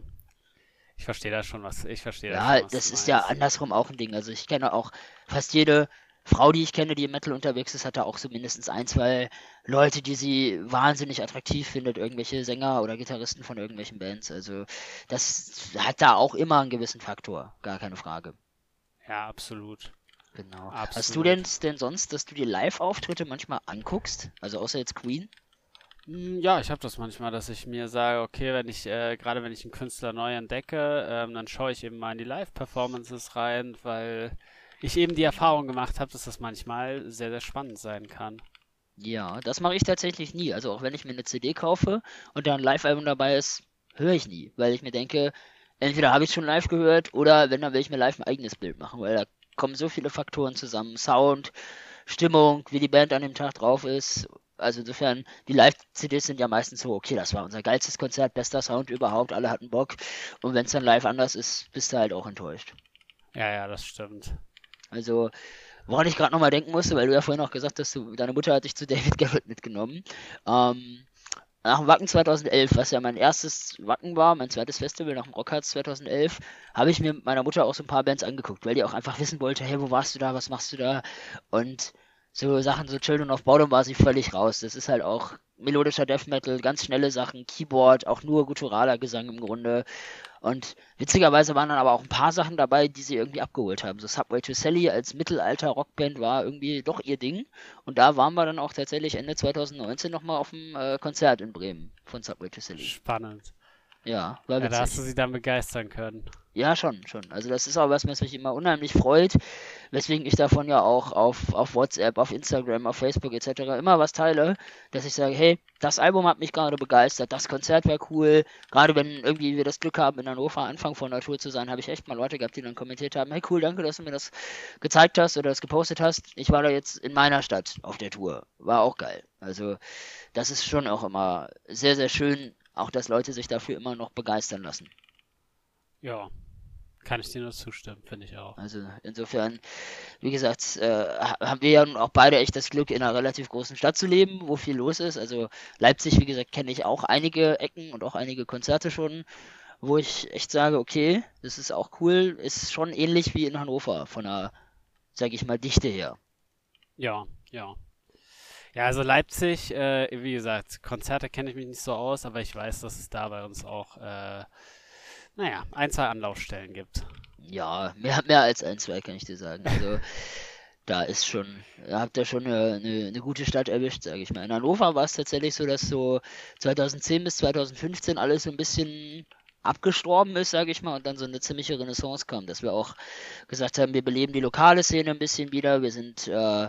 ich verstehe da schon was. Ich verstehe ja, das. Ja, das ist ja andersrum auch ein Ding. Also ich kenne auch fast jede Frau, die ich kenne, die im Metal unterwegs ist, hat da auch so mindestens ein, zwei Leute, die sie wahnsinnig attraktiv findet, irgendwelche Sänger oder Gitarristen von irgendwelchen Bands. Also das hat da auch immer einen gewissen Faktor, gar keine Frage. Ja, absolut. Genau. Absolut. Hast du denn, denn sonst, dass du dir Live-Auftritte manchmal anguckst? Also außer jetzt Queen? Hm, ja, ich habe das manchmal, dass ich mir sage, okay, wenn ich, äh, gerade wenn ich einen Künstler neu entdecke, ähm, dann schaue ich eben mal in die Live-Performances rein, weil ich eben die Erfahrung gemacht habe, dass das manchmal sehr, sehr spannend sein kann. Ja, das mache ich tatsächlich nie. Also auch wenn ich mir eine CD kaufe und da ein Live-Album dabei ist, höre ich nie, weil ich mir denke, entweder habe ich schon live gehört oder wenn, dann will ich mir live ein eigenes Bild machen, weil da kommen so viele Faktoren zusammen. Sound, Stimmung, wie die Band an dem Tag drauf ist also insofern, die Live-CDs sind ja meistens so, okay, das war unser geilstes Konzert, bester Sound überhaupt, alle hatten Bock. Und wenn es dann live anders ist, bist du halt auch enttäuscht. Ja, ja, das stimmt. Also, woran ich gerade nochmal denken musste, weil du ja vorhin auch gesagt hast, du, deine Mutter hat dich zu David [laughs] Garrett mitgenommen. Ähm, nach dem Wacken 2011, was ja mein erstes Wacken war, mein zweites Festival nach dem Rockharz 2011, habe ich mir mit meiner Mutter auch so ein paar Bands angeguckt, weil die auch einfach wissen wollte, hey, wo warst du da, was machst du da? Und so Sachen, so Children of Bottom war sie völlig raus. Das ist halt auch melodischer Death Metal, ganz schnelle Sachen, Keyboard, auch nur gutturaler Gesang im Grunde. Und witzigerweise waren dann aber auch ein paar Sachen dabei, die sie irgendwie abgeholt haben. So Subway to Sally als Mittelalter-Rockband war irgendwie doch ihr Ding. Und da waren wir dann auch tatsächlich Ende 2019 nochmal auf dem äh, Konzert in Bremen von Subway to Sally. Spannend. Ja, witzig. Ja, da hast du sie dann begeistern können. Ja, schon, schon. Also das ist auch was, was mich immer unheimlich freut, weswegen ich davon ja auch auf, auf WhatsApp, auf Instagram, auf Facebook etc. immer was teile, dass ich sage, hey, das Album hat mich gerade begeistert, das Konzert wäre cool. Gerade wenn irgendwie wir das Glück haben, in Hannover Anfang von der Tour zu sein, habe ich echt mal Leute gehabt, die dann kommentiert haben, hey cool, danke, dass du mir das gezeigt hast oder das gepostet hast. Ich war da jetzt in meiner Stadt auf der Tour. War auch geil. Also das ist schon auch immer sehr, sehr schön, auch dass Leute sich dafür immer noch begeistern lassen. Ja, kann ich dir nur zustimmen, finde ich auch. Also insofern, wie gesagt, äh, haben wir ja auch beide echt das Glück, in einer relativ großen Stadt zu leben, wo viel los ist. Also Leipzig, wie gesagt, kenne ich auch einige Ecken und auch einige Konzerte schon, wo ich echt sage, okay, das ist auch cool, ist schon ähnlich wie in Hannover, von der, sage ich mal, Dichte her. Ja, ja. Ja, also Leipzig, äh, wie gesagt, Konzerte kenne ich mich nicht so aus, aber ich weiß, dass es da bei uns auch äh, naja, ein, zwei Anlaufstellen gibt. Ja, mehr, mehr als ein, zwei kann ich dir sagen. Also [laughs] da ist schon, da habt ihr schon eine, eine, eine gute Stadt erwischt, sage ich mal. In Hannover war es tatsächlich so, dass so 2010 bis 2015 alles so ein bisschen abgestorben ist, sage ich mal, und dann so eine ziemliche Renaissance kam, dass wir auch gesagt haben, wir beleben die lokale Szene ein bisschen wieder, wir sind äh,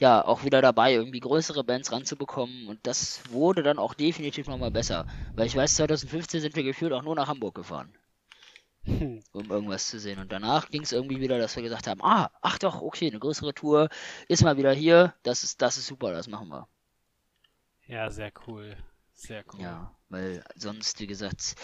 ja auch wieder dabei, irgendwie größere Bands ranzubekommen. Und das wurde dann auch definitiv nochmal besser. Weil ich weiß, 2015 sind wir gefühlt auch nur nach Hamburg gefahren. Hm. Um irgendwas zu sehen. Und danach ging es irgendwie wieder, dass wir gesagt haben, ah, ach doch, okay, eine größere Tour ist mal wieder hier. Das ist, das ist super, das machen wir. Ja, sehr cool. Sehr cool. Ja, weil sonst, wie gesagt,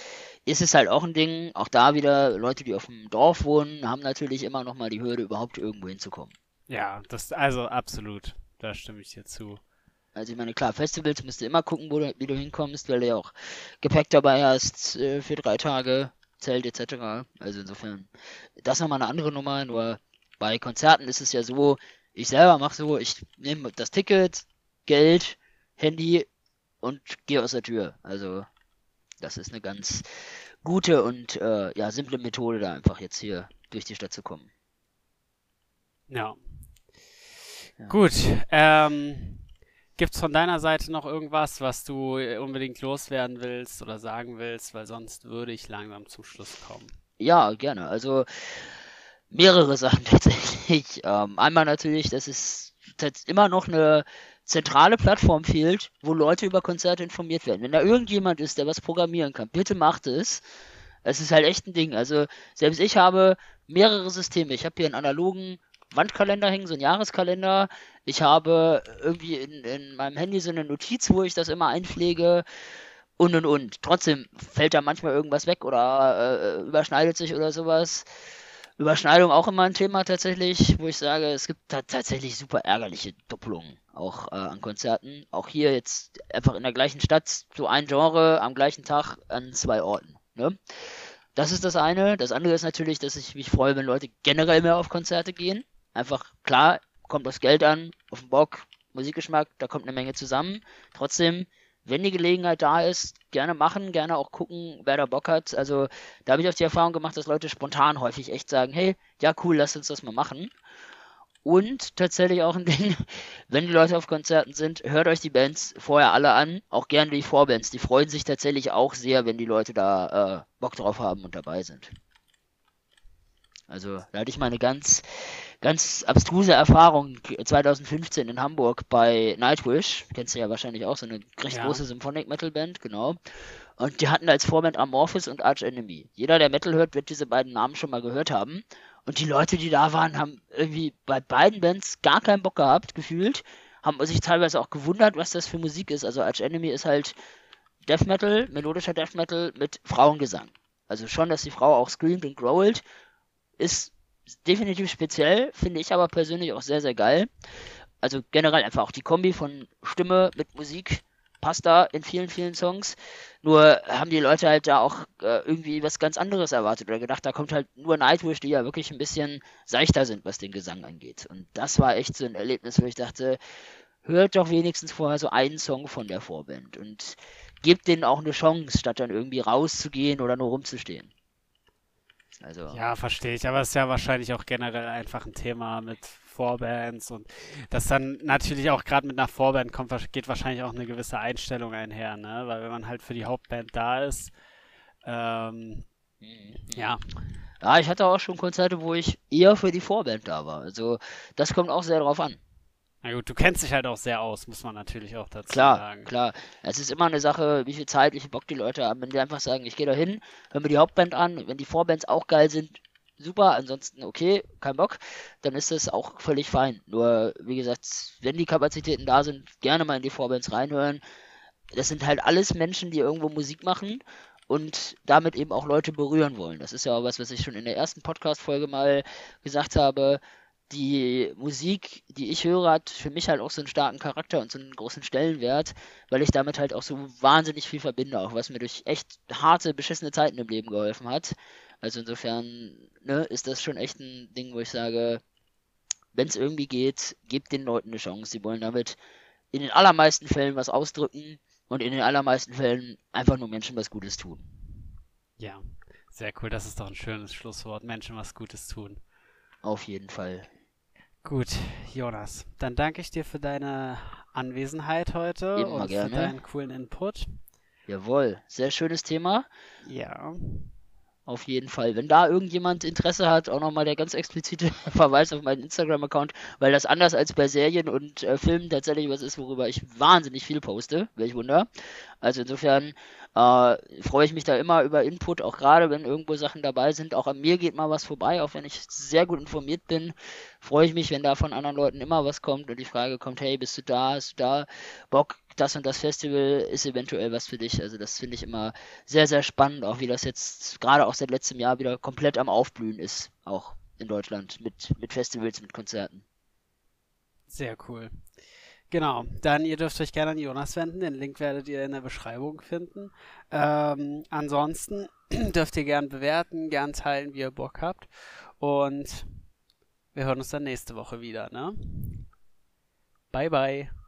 ist es halt auch ein Ding, auch da wieder, Leute, die auf dem Dorf wohnen, haben natürlich immer noch mal die Hürde, überhaupt irgendwo hinzukommen. Ja, das, also absolut. Da stimme ich dir zu. Also ich meine, klar, Festivals musst du immer gucken, wo du, wie du hinkommst, weil du ja auch Gepäck dabei hast äh, für drei Tage, Zelt etc. Also insofern, das ist nochmal eine andere Nummer, nur bei Konzerten ist es ja so, ich selber mache so, ich nehme das Ticket, Geld, Handy und gehe aus der Tür. Also das ist eine ganz gute und äh, ja, simple Methode, da einfach jetzt hier durch die Stadt zu kommen. Ja, Gut. Ähm, Gibt es von deiner Seite noch irgendwas, was du unbedingt loswerden willst oder sagen willst? Weil sonst würde ich langsam zum Schluss kommen. Ja, gerne. Also mehrere Sachen [laughs] tatsächlich. Ähm, einmal natürlich, dass es immer noch eine zentrale Plattform fehlt, wo Leute über Konzerte informiert werden. Wenn da irgendjemand ist, der was programmieren kann, bitte macht es. Es ist halt echt ein Ding. Also selbst ich habe mehrere Systeme. Ich habe hier einen analogen Wandkalender hängen, so ein Jahreskalender. Ich habe irgendwie in, in meinem Handy so eine Notiz, wo ich das immer einpflege und und und. Trotzdem fällt da manchmal irgendwas weg oder äh, überschneidet sich oder sowas. Überschneidung auch immer ein Thema tatsächlich, wo ich sage, es gibt tatsächlich super ärgerliche Doppelungen auch äh, an Konzerten. Auch hier jetzt einfach in der gleichen Stadt, so ein Genre am gleichen Tag an zwei Orten. Ne? Das ist das eine. Das andere ist natürlich, dass ich mich freue, wenn Leute generell mehr auf Konzerte gehen. Einfach, klar, kommt das Geld an, auf den Bock, Musikgeschmack, da kommt eine Menge zusammen. Trotzdem, wenn die Gelegenheit da ist, gerne machen, gerne auch gucken, wer da Bock hat. Also da habe ich auch die Erfahrung gemacht, dass Leute spontan häufig echt sagen, hey, ja cool, lass uns das mal machen. Und tatsächlich auch ein [laughs] Ding, wenn die Leute auf Konzerten sind, hört euch die Bands vorher alle an, auch gerne die Vorbands. Die freuen sich tatsächlich auch sehr, wenn die Leute da äh, Bock drauf haben und dabei sind. Also da hatte ich mal eine ganz, ganz abstruse Erfahrung 2015 in Hamburg bei Nightwish. Kennst du ja wahrscheinlich auch, so eine recht ja. große Symphonic Metal Band, genau. Und die hatten als Vorband Amorphis und Arch Enemy. Jeder, der Metal hört, wird diese beiden Namen schon mal gehört haben. Und die Leute, die da waren, haben irgendwie bei beiden Bands gar keinen Bock gehabt, gefühlt. Haben sich teilweise auch gewundert, was das für Musik ist. Also Arch Enemy ist halt Death Metal, melodischer Death Metal mit Frauengesang. Also schon, dass die Frau auch screamt und growlt, ist definitiv speziell, finde ich aber persönlich auch sehr, sehr geil. Also generell einfach auch die Kombi von Stimme mit Musik passt da in vielen, vielen Songs. Nur haben die Leute halt da auch äh, irgendwie was ganz anderes erwartet oder gedacht, da kommt halt nur Nightwish, die ja wirklich ein bisschen seichter sind, was den Gesang angeht. Und das war echt so ein Erlebnis, wo ich dachte, hört doch wenigstens vorher so einen Song von der Vorband und gebt denen auch eine Chance, statt dann irgendwie rauszugehen oder nur rumzustehen. Also. Ja, verstehe ich, aber es ist ja wahrscheinlich auch generell einfach ein Thema mit Vorbands und das dann natürlich auch gerade mit einer Vorband kommt, geht wahrscheinlich auch eine gewisse Einstellung einher, ne? Weil wenn man halt für die Hauptband da ist, ähm, mhm. ja. Ja, ich hatte auch schon Konzerte, wo ich eher für die Vorband da war. Also das kommt auch sehr drauf an. Na gut, du kennst dich halt auch sehr aus, muss man natürlich auch dazu klar, sagen. Klar, klar. Es ist immer eine Sache, wie viel Zeit, wie viel Bock die Leute haben. Wenn die einfach sagen, ich gehe da hin, höre mir die Hauptband an, wenn die Vorbands auch geil sind, super, ansonsten okay, kein Bock, dann ist das auch völlig fein. Nur, wie gesagt, wenn die Kapazitäten da sind, gerne mal in die Vorbands reinhören. Das sind halt alles Menschen, die irgendwo Musik machen und damit eben auch Leute berühren wollen. Das ist ja auch was, was ich schon in der ersten Podcast-Folge mal gesagt habe. Die Musik, die ich höre, hat für mich halt auch so einen starken Charakter und so einen großen Stellenwert, weil ich damit halt auch so wahnsinnig viel verbinde, auch was mir durch echt harte, beschissene Zeiten im Leben geholfen hat. Also insofern ne, ist das schon echt ein Ding, wo ich sage, wenn es irgendwie geht, gebt den Leuten eine Chance. Sie wollen damit in den allermeisten Fällen was ausdrücken und in den allermeisten Fällen einfach nur Menschen was Gutes tun. Ja, sehr cool. Das ist doch ein schönes Schlusswort. Menschen was Gutes tun. Auf jeden Fall. Gut, Jonas. Dann danke ich dir für deine Anwesenheit heute Immer und gerne. für deinen coolen Input. Jawohl, sehr schönes Thema. Ja. Auf jeden Fall. Wenn da irgendjemand Interesse hat, auch nochmal der ganz explizite [laughs] Verweis auf meinen Instagram-Account, weil das anders als bei Serien und äh, Filmen tatsächlich was ist, worüber ich wahnsinnig viel poste. Welch Wunder. Also insofern äh, freue ich mich da immer über Input, auch gerade wenn irgendwo Sachen dabei sind. Auch an mir geht mal was vorbei, auch wenn ich sehr gut informiert bin. Freue ich mich, wenn da von anderen Leuten immer was kommt und die Frage kommt, hey, bist du da, hast du da Bock, das und das Festival ist eventuell was für dich. Also das finde ich immer sehr, sehr spannend, auch wie das jetzt gerade auch seit letztem Jahr wieder komplett am Aufblühen ist, auch in Deutschland mit, mit Festivals, mit Konzerten. Sehr cool. Genau, dann ihr dürft euch gerne an Jonas wenden, den Link werdet ihr in der Beschreibung finden. Ähm, ansonsten [clears throat] dürft ihr gern bewerten, gern teilen, wie ihr Bock habt. Und wir hören uns dann nächste Woche wieder, ne? Bye bye.